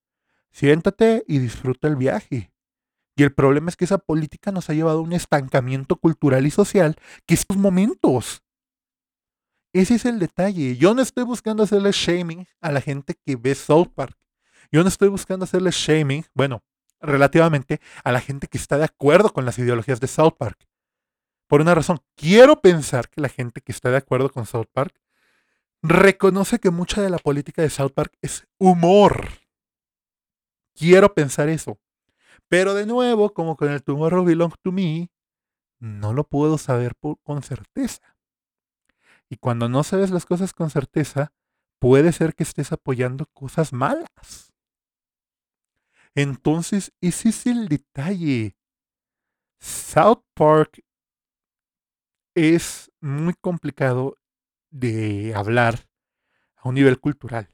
Siéntate y disfruta el viaje. Y el problema es que esa política nos ha llevado a un estancamiento cultural y social que estos momentos. Ese es el detalle. Yo no estoy buscando hacerle shaming a la gente que ve South Park. Yo no estoy buscando hacerle shaming, bueno, relativamente, a la gente que está de acuerdo con las ideologías de South Park. Por una razón, quiero pensar que la gente que está de acuerdo con South Park reconoce que mucha de la política de South Park es humor. Quiero pensar eso. Pero de nuevo, como con el Tomorrow Belong to Me, no lo puedo saber con certeza. Y cuando no sabes las cosas con certeza, puede ser que estés apoyando cosas malas. Entonces, ese es el detalle. South Park es muy complicado de hablar a un nivel cultural.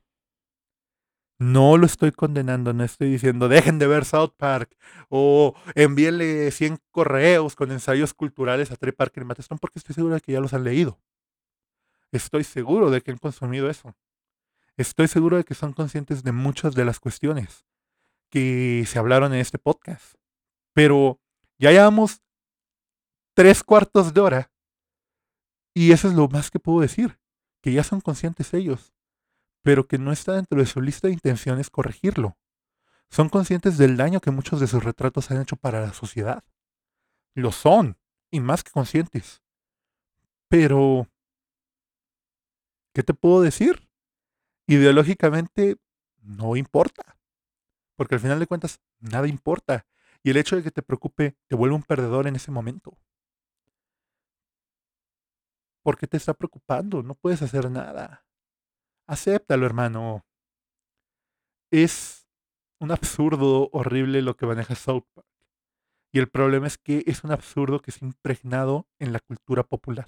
No lo estoy condenando, no estoy diciendo dejen de ver South Park o envíenle 100 correos con ensayos culturales a Trey Parker y Matt Stone porque estoy seguro de que ya los han leído. Estoy seguro de que han consumido eso. Estoy seguro de que son conscientes de muchas de las cuestiones que se hablaron en este podcast. Pero ya llevamos tres cuartos de hora y eso es lo más que puedo decir, que ya son conscientes ellos pero que no está dentro de su lista de intenciones corregirlo. Son conscientes del daño que muchos de sus retratos han hecho para la sociedad. Lo son, y más que conscientes. Pero, ¿qué te puedo decir? Ideológicamente, no importa. Porque al final de cuentas, nada importa. Y el hecho de que te preocupe te vuelve un perdedor en ese momento. ¿Por qué te está preocupando? No puedes hacer nada. Acéptalo, hermano. Es un absurdo horrible lo que maneja South Park. Y el problema es que es un absurdo que es impregnado en la cultura popular.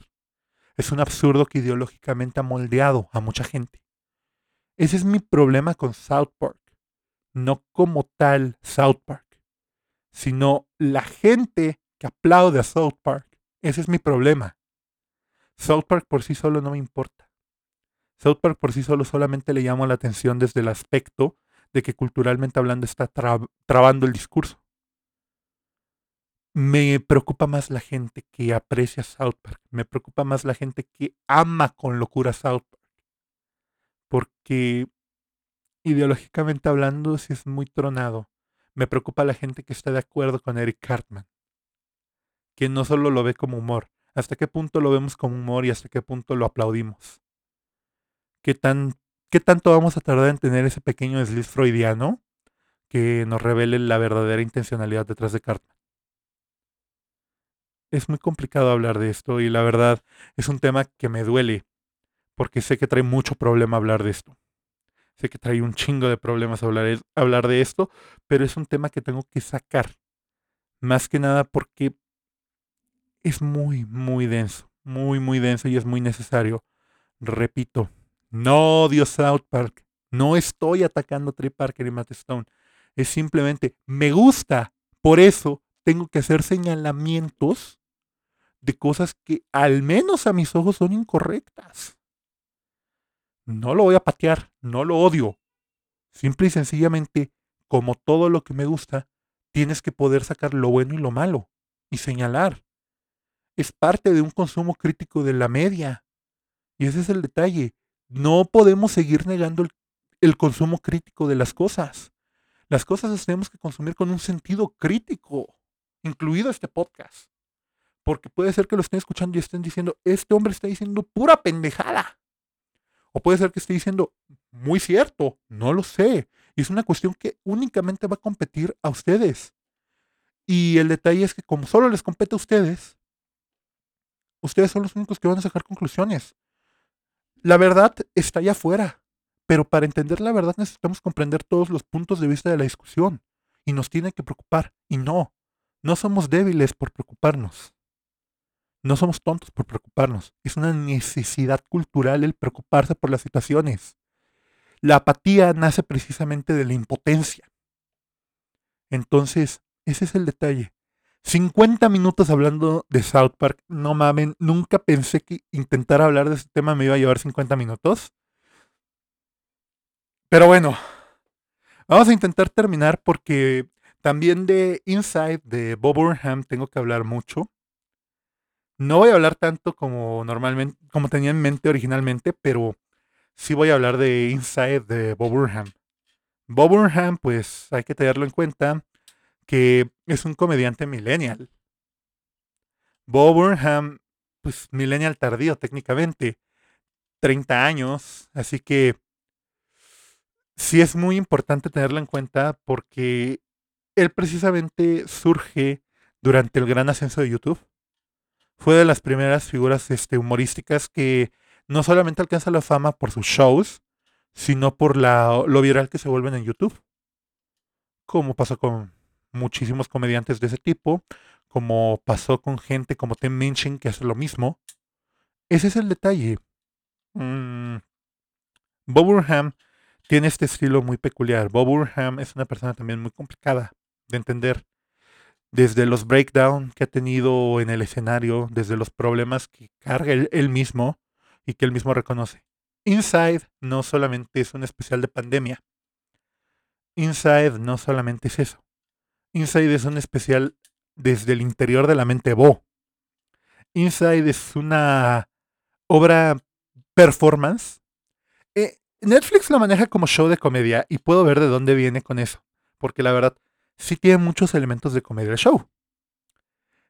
Es un absurdo que ideológicamente ha moldeado a mucha gente. Ese es mi problema con South Park. No como tal South Park, sino la gente que aplaude a South Park. Ese es mi problema. South Park por sí solo no me importa. South Park por sí solo solamente le llama la atención desde el aspecto de que culturalmente hablando está trabando el discurso. Me preocupa más la gente que aprecia South Park. Me preocupa más la gente que ama con locura South Park. Porque ideológicamente hablando, si es muy tronado. Me preocupa la gente que está de acuerdo con Eric Cartman. Que no solo lo ve como humor. ¿Hasta qué punto lo vemos como humor y hasta qué punto lo aplaudimos? Qué, tan, qué tanto vamos a tardar en tener ese pequeño desliz freudiano que nos revele la verdadera intencionalidad detrás de Cartman. Es muy complicado hablar de esto y la verdad es un tema que me duele porque sé que trae mucho problema hablar de esto. Sé que trae un chingo de problemas hablar, hablar de esto, pero es un tema que tengo que sacar. Más que nada porque es muy, muy denso. Muy, muy denso y es muy necesario. Repito, no odio South Park. No estoy atacando a Trey Parker y Matt Stone. Es simplemente, me gusta. Por eso tengo que hacer señalamientos de cosas que al menos a mis ojos son incorrectas. No lo voy a patear, no lo odio. Simple y sencillamente, como todo lo que me gusta, tienes que poder sacar lo bueno y lo malo y señalar. Es parte de un consumo crítico de la media. Y ese es el detalle. No podemos seguir negando el, consumo crítico de las cosas. Las cosas las tenemos que consumir con un sentido crítico, incluido este podcast. Porque puede ser que lo estén escuchando y estén diciendo, este hombre está diciendo pura pendejada. O puede ser que esté diciendo, muy cierto, no lo sé. Y es una cuestión que únicamente va a competir a ustedes. Y el detalle es que como solo les compete a ustedes, ustedes son los únicos que van a sacar conclusiones. La verdad está allá afuera, pero para entender la verdad necesitamos comprender todos los puntos de vista de la discusión y nos tiene que preocupar. Y no, no somos débiles por preocuparnos. No somos tontos por preocuparnos. Es una necesidad cultural el preocuparse por las situaciones. La apatía nace precisamente de la impotencia. Entonces, ese es el detalle. 50 minutos hablando de South Park. No mamen, nunca pensé que intentar hablar de ese tema me iba a llevar 50 minutos. Pero bueno, vamos a intentar terminar porque También de Inside, de Bob Burnham, tengo que hablar mucho. No voy a hablar tanto como normalmente, como tenía en mente originalmente, pero sí voy a hablar de Inside de Bob Burnham. Bob Burnham, pues hay que tenerlo en cuenta que es un comediante millennial. Bob Burnham, pues millennial tardío técnicamente, 30 años, así que sí es muy importante tenerlo en cuenta porque él precisamente surge durante el gran ascenso de YouTube. Fue de las primeras figuras este, humorísticas que no solamente alcanza la fama por sus shows, sino por la, lo viral que se vuelven en YouTube. Como pasó con muchísimos comediantes de ese tipo, como pasó con gente como Tim Minchin que hace lo mismo. Ese es el detalle. Mm, Bob Burnham tiene este estilo muy peculiar. Bob Burnham es una persona también muy complicada de entender. Desde los breakdowns que ha tenido en el escenario, desde los problemas que carga él, mismo y que él mismo reconoce. Inside no solamente es un especial de pandemia. Inside no solamente es eso. Inside es un especial desde el interior de la mente Bo. Inside es una obra performance. Eh, Netflix lo maneja como show de comedia y puedo ver de dónde viene con eso, porque la verdad sí tiene muchos elementos de comedia el show.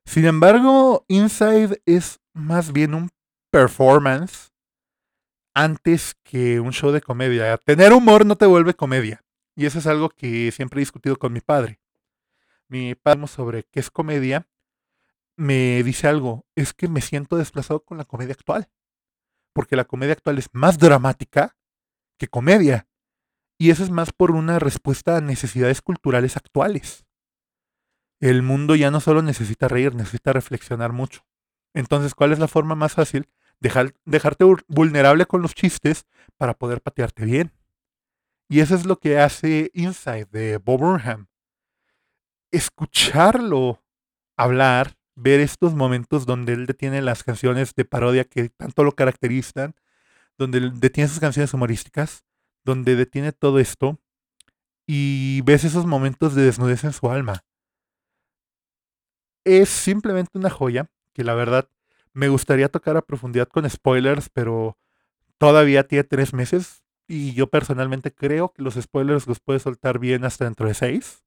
Sin embargo, Inside es más bien un performance antes que un show de comedia. Tener humor no te vuelve comedia. Y eso es algo que siempre he discutido con mi padre. Mi padre sobre qué es comedia me dice algo, es que me siento desplazado con la comedia actual porque la comedia actual es más dramática que comedia. Y eso es más por una respuesta a necesidades culturales actuales. El mundo ya no solo necesita reír, necesita reflexionar mucho. Entonces, ¿cuál es la forma más fácil? Dejar, dejarte vulnerable con los chistes para poder patearte bien. Y eso es lo que hace Inside de Bob Burnham. Escucharlo hablar ver estos momentos donde él detiene las canciones de parodia que tanto lo caracterizan, donde detiene sus canciones humorísticas, donde detiene todo esto y ves esos momentos de desnudez en su alma. Es simplemente una joya que la verdad me gustaría tocar a profundidad con spoilers, pero todavía tiene tres meses y yo personalmente creo que los spoilers los puede soltar bien hasta dentro de seis.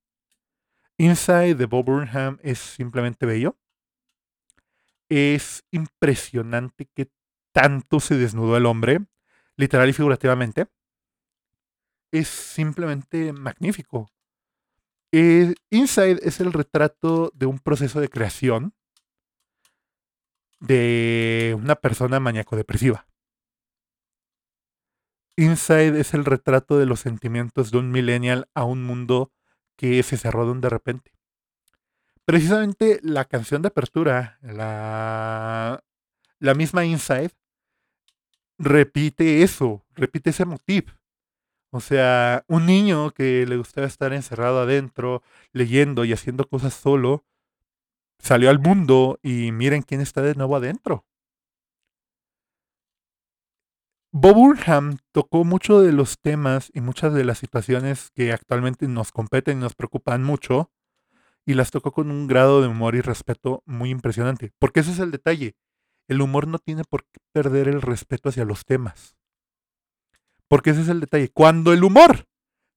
Inside de Bob Burnham es simplemente bello. Es impresionante que tanto se desnudó el hombre, literal y figurativamente. Es simplemente magnífico. Inside es el retrato de un proceso de creación de una persona maníaco-depresiva. Inside es el retrato de los sentimientos de un millennial a un mundo que se cerró de repente precisamente la canción de apertura, la, la misma Inside, repite eso, repite ese motif. O sea, un niño que le gustaba estar encerrado adentro, leyendo y haciendo cosas solo, salió al mundo y miren quién está de nuevo adentro. Bob Burnham tocó mucho de los temas y muchas de las situaciones que actualmente nos competen y nos preocupan mucho y las tocó con un grado de humor y respeto muy impresionante. Porque ese es el detalle. El humor no tiene por qué perder el respeto hacia los temas. Porque ese es el detalle. Cuando el humor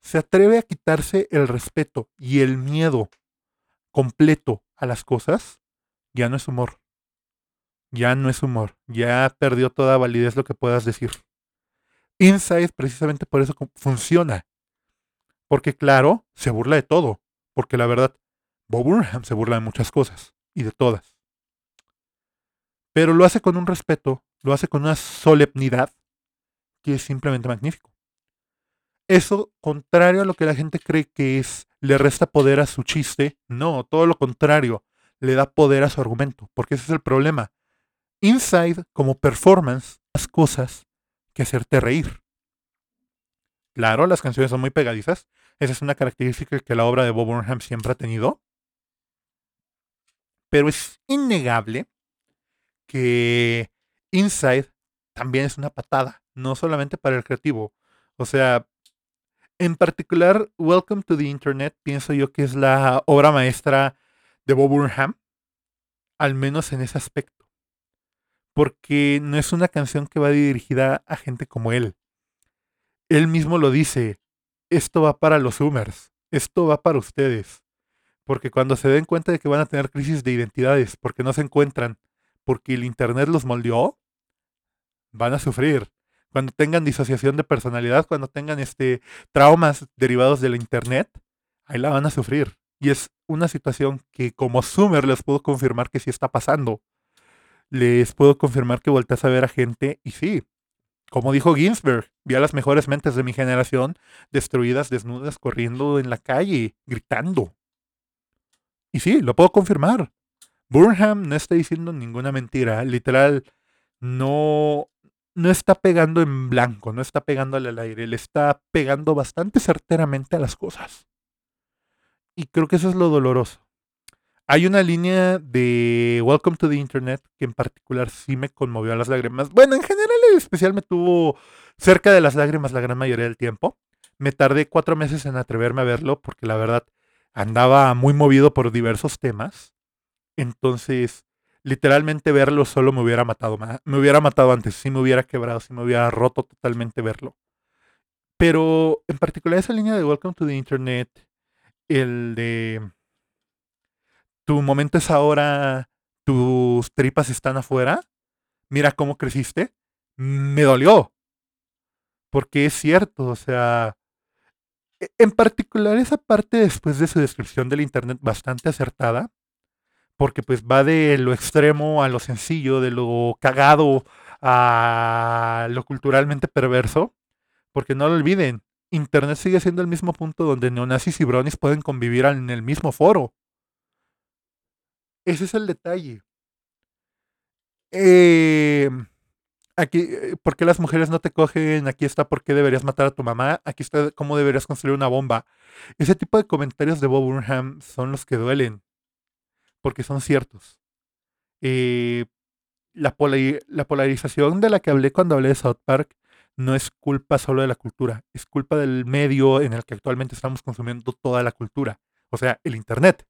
se atreve a quitarse el respeto y el miedo completo a las cosas, ya no es humor. Ya no es humor. Ya perdió toda validez lo que puedas decir. Inside precisamente por eso funciona. Porque claro, se burla de todo. Porque la verdad, Bob Burnham se burla de muchas cosas y de todas. Pero lo hace con un respeto, lo hace con una solemnidad que es simplemente magnífico. Eso, contrario a lo que la gente cree que es, le resta poder a su chiste, no, todo lo contrario, le da poder a su argumento, porque ese es el problema. Inside, como performance, las cosas que hacerte reír. Claro, las canciones son muy pegadizas, esa es una característica que la obra de Bob Burnham siempre ha tenido, pero es innegable que Inside también es una patada, no solamente para el creativo. O sea, En particular, Welcome to the Internet pienso yo que es la obra maestra de Bob Burnham, al menos en ese aspecto. Porque no es una canción que va dirigida a gente como él. Él mismo lo dice, esto va para los Zoomers, esto va para ustedes. Porque cuando se den cuenta de que van a tener crisis de identidades, porque no se encuentran, porque el Internet los moldeó, van a sufrir. Cuando tengan disociación de personalidad, cuando tengan este, traumas derivados del Internet, ahí la van a sufrir. Y es una situación que como Zoomer les puedo confirmar que sí está pasando. Les puedo confirmar que volteas a ver a gente y sí, como dijo Ginsberg, vi a las mejores mentes de mi generación destruidas, desnudas, corriendo en la calle, gritando. Y sí, lo puedo confirmar. Burnham no está diciendo ninguna mentira. Literal, no, no está pegando en blanco, no está pegándole al aire, le está pegando bastante certeramente a las cosas. Y creo que eso es lo doloroso. Hay una línea de Welcome to the Internet que en particular sí me conmovió a las lágrimas. Bueno, en general en especial me tuvo cerca de las lágrimas la gran mayoría del tiempo. Me tardé cuatro meses en atreverme a verlo porque la verdad andaba muy movido por diversos temas. Entonces, literalmente verlo solo me hubiera matado. Me hubiera matado antes, sí me hubiera quebrado, sí me hubiera roto totalmente verlo. Pero en particular esa línea de Welcome to the Internet, el de tu momento es ahora, tus tripas están afuera, mira cómo creciste, me dolió. Porque es cierto, o sea, e, en particular esa parte después de su descripción del Internet bastante acertada, porque pues va de lo extremo a lo sencillo, de lo cagado a lo culturalmente perverso, porque no lo olviden, Internet sigue siendo el mismo punto donde neonazis y bronis pueden convivir en el mismo foro. Ese es el detalle. Eh, aquí, eh, ¿por qué las mujeres no te cogen? Aquí está por qué deberías matar a tu mamá. Aquí está cómo deberías construir una bomba. Ese tipo de comentarios de Bob Burnham son los que duelen. Porque son ciertos. Eh, la, la polarización de la que hablé cuando hablé de South Park no es culpa solo de la cultura, es culpa del medio en el que actualmente estamos consumiendo toda la cultura, o sea, el Internet.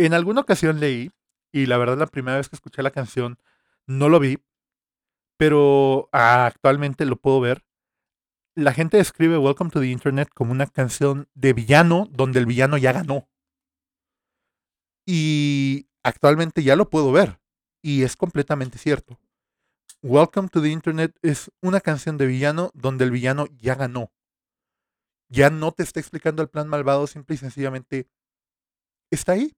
En alguna ocasión leí, y la verdad la primera vez que escuché la canción no lo vi, pero actualmente lo puedo ver. La gente describe Welcome to the Internet como una canción de villano donde el villano ya ganó. Y actualmente ya lo puedo ver. Y es completamente cierto. Welcome to the Internet es una canción de villano donde el villano ya ganó. Ya no te está explicando el plan malvado, simple y sencillamente está ahí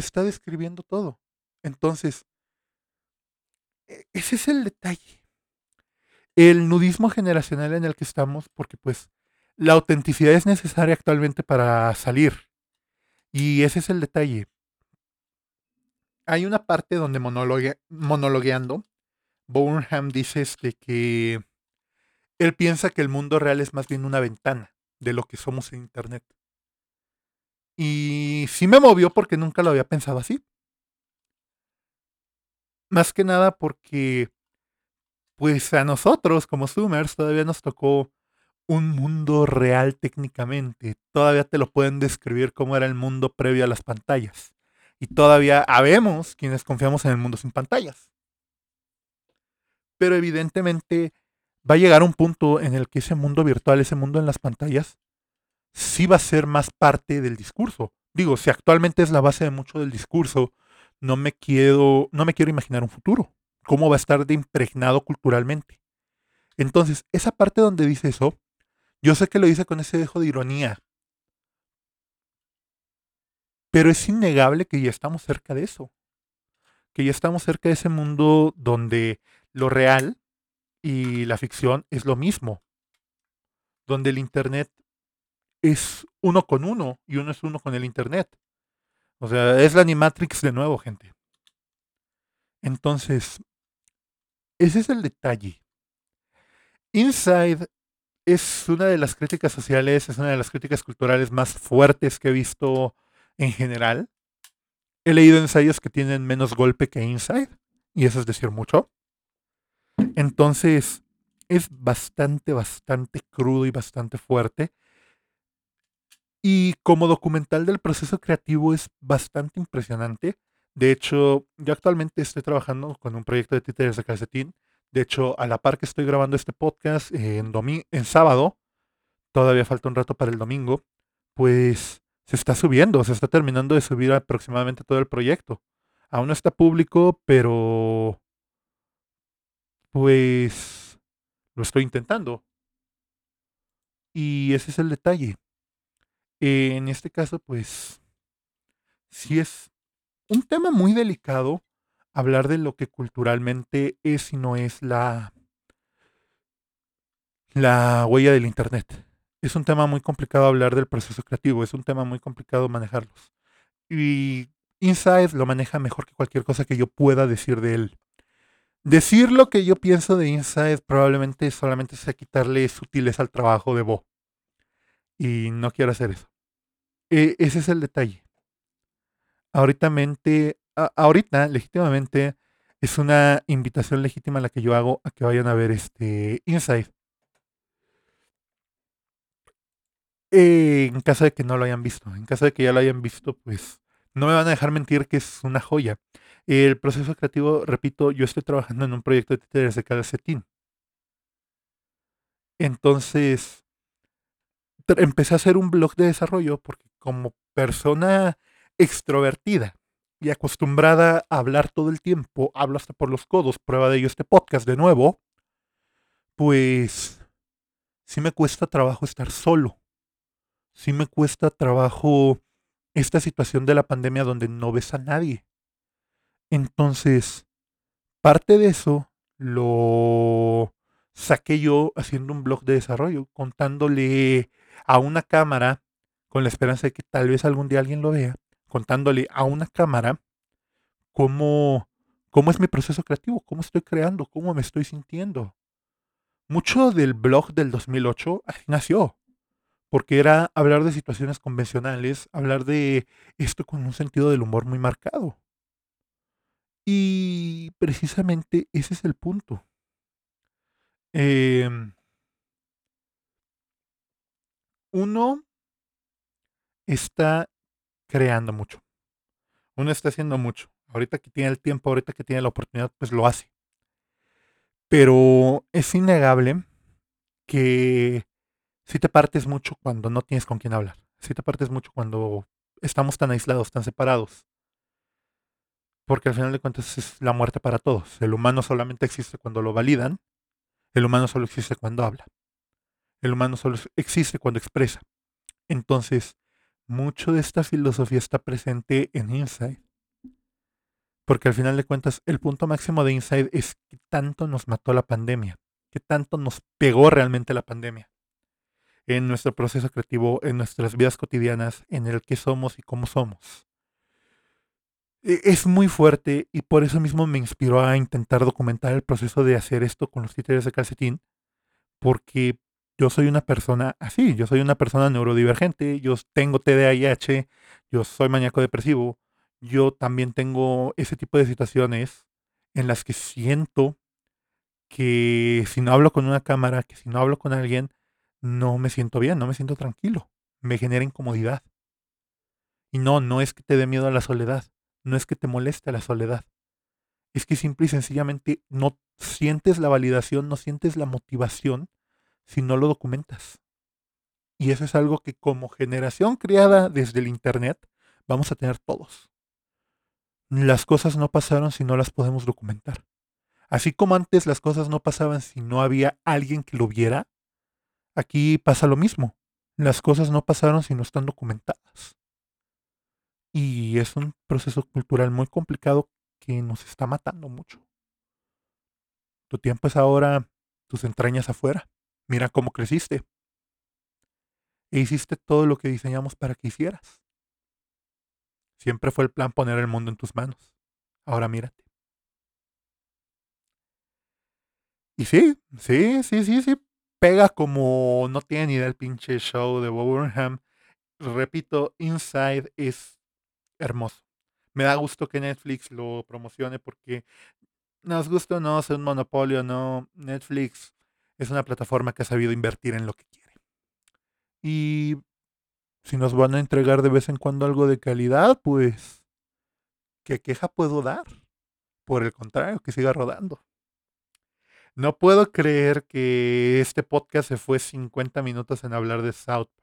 está describiendo todo. Entonces, e, ese es el detalle. El nudismo generacional en el que estamos, porque pues la autenticidad es necesaria actualmente para salir. Y ese es el detalle. Hay una parte donde monologueando, Burnham dice este, que él piensa que el mundo real es más bien una ventana de lo que somos en Internet. Y sí me movió porque nunca lo había pensado así. Más que nada porque, pues a nosotros como Zoomers todavía nos tocó un mundo real técnicamente. Todavía te lo pueden describir cómo era el mundo previo a las pantallas. Y todavía habemos quienes confiamos en el mundo sin pantallas. Pero evidentemente va a llegar un punto en el que ese mundo virtual, ese mundo en las pantallas, sí va a ser más parte del discurso. Digo, si actualmente es la base de mucho del discurso, no me quiero, no me quiero imaginar un futuro. ¿Cómo va a estar de impregnado culturalmente? Entonces, esa parte donde dice eso, yo sé que lo dice con ese dejo de ironía. Pero es innegable que ya estamos cerca de eso. Que ya estamos cerca de ese mundo donde lo real y la ficción es lo mismo. Donde el Internet es uno con uno y uno es uno con el Internet. O sea, es la Animatrix de nuevo, gente. Entonces, ese es el detalle. Inside es una de las críticas sociales, es una de las críticas culturales más fuertes que he visto en general. He leído ensayos que tienen menos golpe que Inside, y eso es decir mucho. Entonces, es bastante, bastante crudo y bastante fuerte. Y como documental del proceso creativo es bastante impresionante. De hecho, yo actualmente estoy trabajando con un proyecto de títeres de calcetín. De hecho, a la par que estoy grabando este podcast en, en sábado, todavía falta un rato para el domingo, pues se está subiendo, se está terminando de subir aproximadamente todo el proyecto. Aún no está público, pero pues lo estoy intentando. Y ese es el detalle. En este caso, pues, sí es un tema muy delicado hablar de lo que culturalmente es y no es la, la huella del Internet. Es un tema muy complicado hablar del proceso creativo, es un tema muy complicado manejarlos. Y Inside lo maneja mejor que cualquier cosa que yo pueda decir de él. Decir lo que yo pienso de Inside probablemente solamente sea quitarle sutileza al trabajo de Bo. Y no quiero hacer eso. E, ese es el detalle. Ahorita, ahorita, legítimamente, es una invitación legítima la que yo hago a que vayan a ver este Inside. en caso de que no lo hayan visto. En caso de que ya lo hayan visto, pues no me van a dejar mentir que es una joya. El proceso creativo, repito, yo estoy trabajando en un proyecto de títeres de calcetín. Entonces, empecé a hacer un blog de desarrollo porque como persona extrovertida y acostumbrada a hablar todo el tiempo, hablo hasta por los codos, prueba de ello este podcast de nuevo, pues sí me cuesta trabajo estar solo. Sí me cuesta trabajo esta situación de la pandemia donde no ves a nadie. Entonces, parte de eso lo saqué yo haciendo un blog de desarrollo, contándole a una cámara, con la esperanza de que tal vez algún día alguien lo vea, contándole a una cámara cómo, cómo es mi proceso creativo, cómo estoy creando, cómo me estoy sintiendo. Mucho del blog del 2008 así nació, porque era hablar de situaciones convencionales, hablar de esto con un sentido del humor muy marcado. Y precisamente ese es el punto. Em, uno está creando mucho. Uno está haciendo mucho. Ahorita que tiene el tiempo, ahorita que tiene la oportunidad, pues lo hace. Pero es innegable que si te partes mucho cuando no tienes con quién hablar. Si te partes mucho cuando estamos tan aislados, tan separados. Porque al final de cuentas es la muerte para todos. El humano solamente existe cuando lo validan. El humano solo existe cuando habla. El humano solo existe cuando expresa. Entonces, mucho de esta filosofía está presente en Inside. Porque al final de cuentas, el punto máximo de Inside es que tanto nos mató la pandemia, que tanto nos pegó realmente la pandemia en nuestro proceso creativo, en nuestras vidas cotidianas, en el que somos y cómo somos. E, es muy fuerte y por eso mismo me inspiró a intentar documentar el proceso de hacer esto con los títeres de calcetín, porque yo soy una persona así, yo soy una persona neurodivergente, yo tengo TDAH, yo soy maníaco depresivo, yo también tengo ese tipo de situaciones en las que siento que si no hablo con una cámara, que si no hablo con alguien, no me siento bien, no me siento tranquilo, me genera incomodidad. Y no, no es que te dé miedo a la soledad, no es que te moleste la soledad, es que simple y sencillamente no sientes la validación, no sientes la motivación si no lo documentas. Y eso es algo que como generación creada desde el Internet vamos a tener todos. Las cosas no pasaron si no las podemos documentar. Así como antes las cosas no pasaban si no había alguien que lo viera, aquí pasa lo mismo. Las cosas no pasaron si no están documentadas. Y es un proceso cultural muy complicado que nos está matando mucho. Tu tiempo es ahora, tus entrañas afuera. Mira cómo creciste. E hiciste todo lo que diseñamos para que hicieras. Siempre fue el plan poner el mundo en tus manos. Ahora mírate. Y sí, sí, sí, sí, sí. Pega como no tiene ni idea el pinche show de Burnham. Repito, Inside es hermoso. Me da gusto que Netflix lo promocione porque nos gusta o no, es un monopolio, no. Netflix es una plataforma que ha sabido invertir en lo que quiere. Y si nos van a entregar de vez en cuando algo de calidad, pues, ¿qué queja puedo dar? Por el contrario, que siga rodando. No puedo creer que este podcast se fue 50 minutos en hablar de South Park.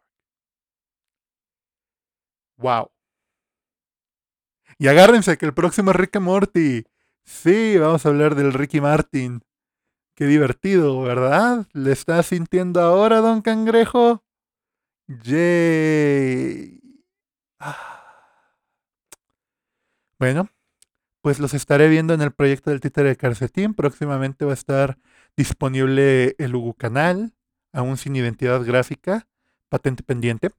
Wow. Y agárrense que el próximo es Rick Morty. Sí, vamos a hablar del Ricky Martin. Qué divertido, ¿verdad? ¿Le estás sintiendo ahora, don Cangrejo? Yay. Ah. Bueno, pues los estaré viendo en el proyecto del títere de Carcetín. Próximamente va a estar disponible el Hugo Canal, aún sin identidad gráfica, patente pendiente.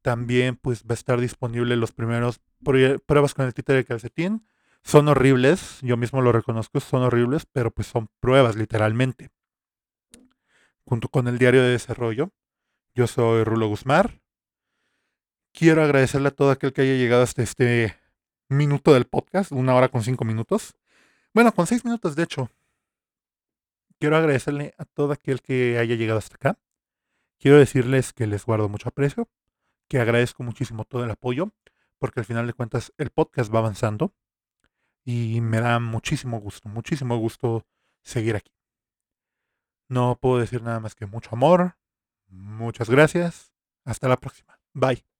También pues va a estar disponible los primeros pruebas con el títere de calcetín. Son horribles, yo mismo lo reconozco, son horribles, pero pues son pruebas literalmente. Junto con el diario de desarrollo, yo soy Rulo Guzmán. Quiero agradecerle a todo aquel que haya llegado hasta este minuto del podcast, una hora con cinco minutos. Bueno, con seis minutos de hecho. Quiero agradecerle a todo aquel que haya llegado hasta acá. Quiero decirles que les guardo mucho aprecio, que agradezco muchísimo todo el apoyo, porque al final de cuentas el podcast va avanzando y me da muchísimo gusto, muchísimo gusto seguir aquí. No puedo decir nada más que mucho amor, muchas gracias, hasta la próxima, bye.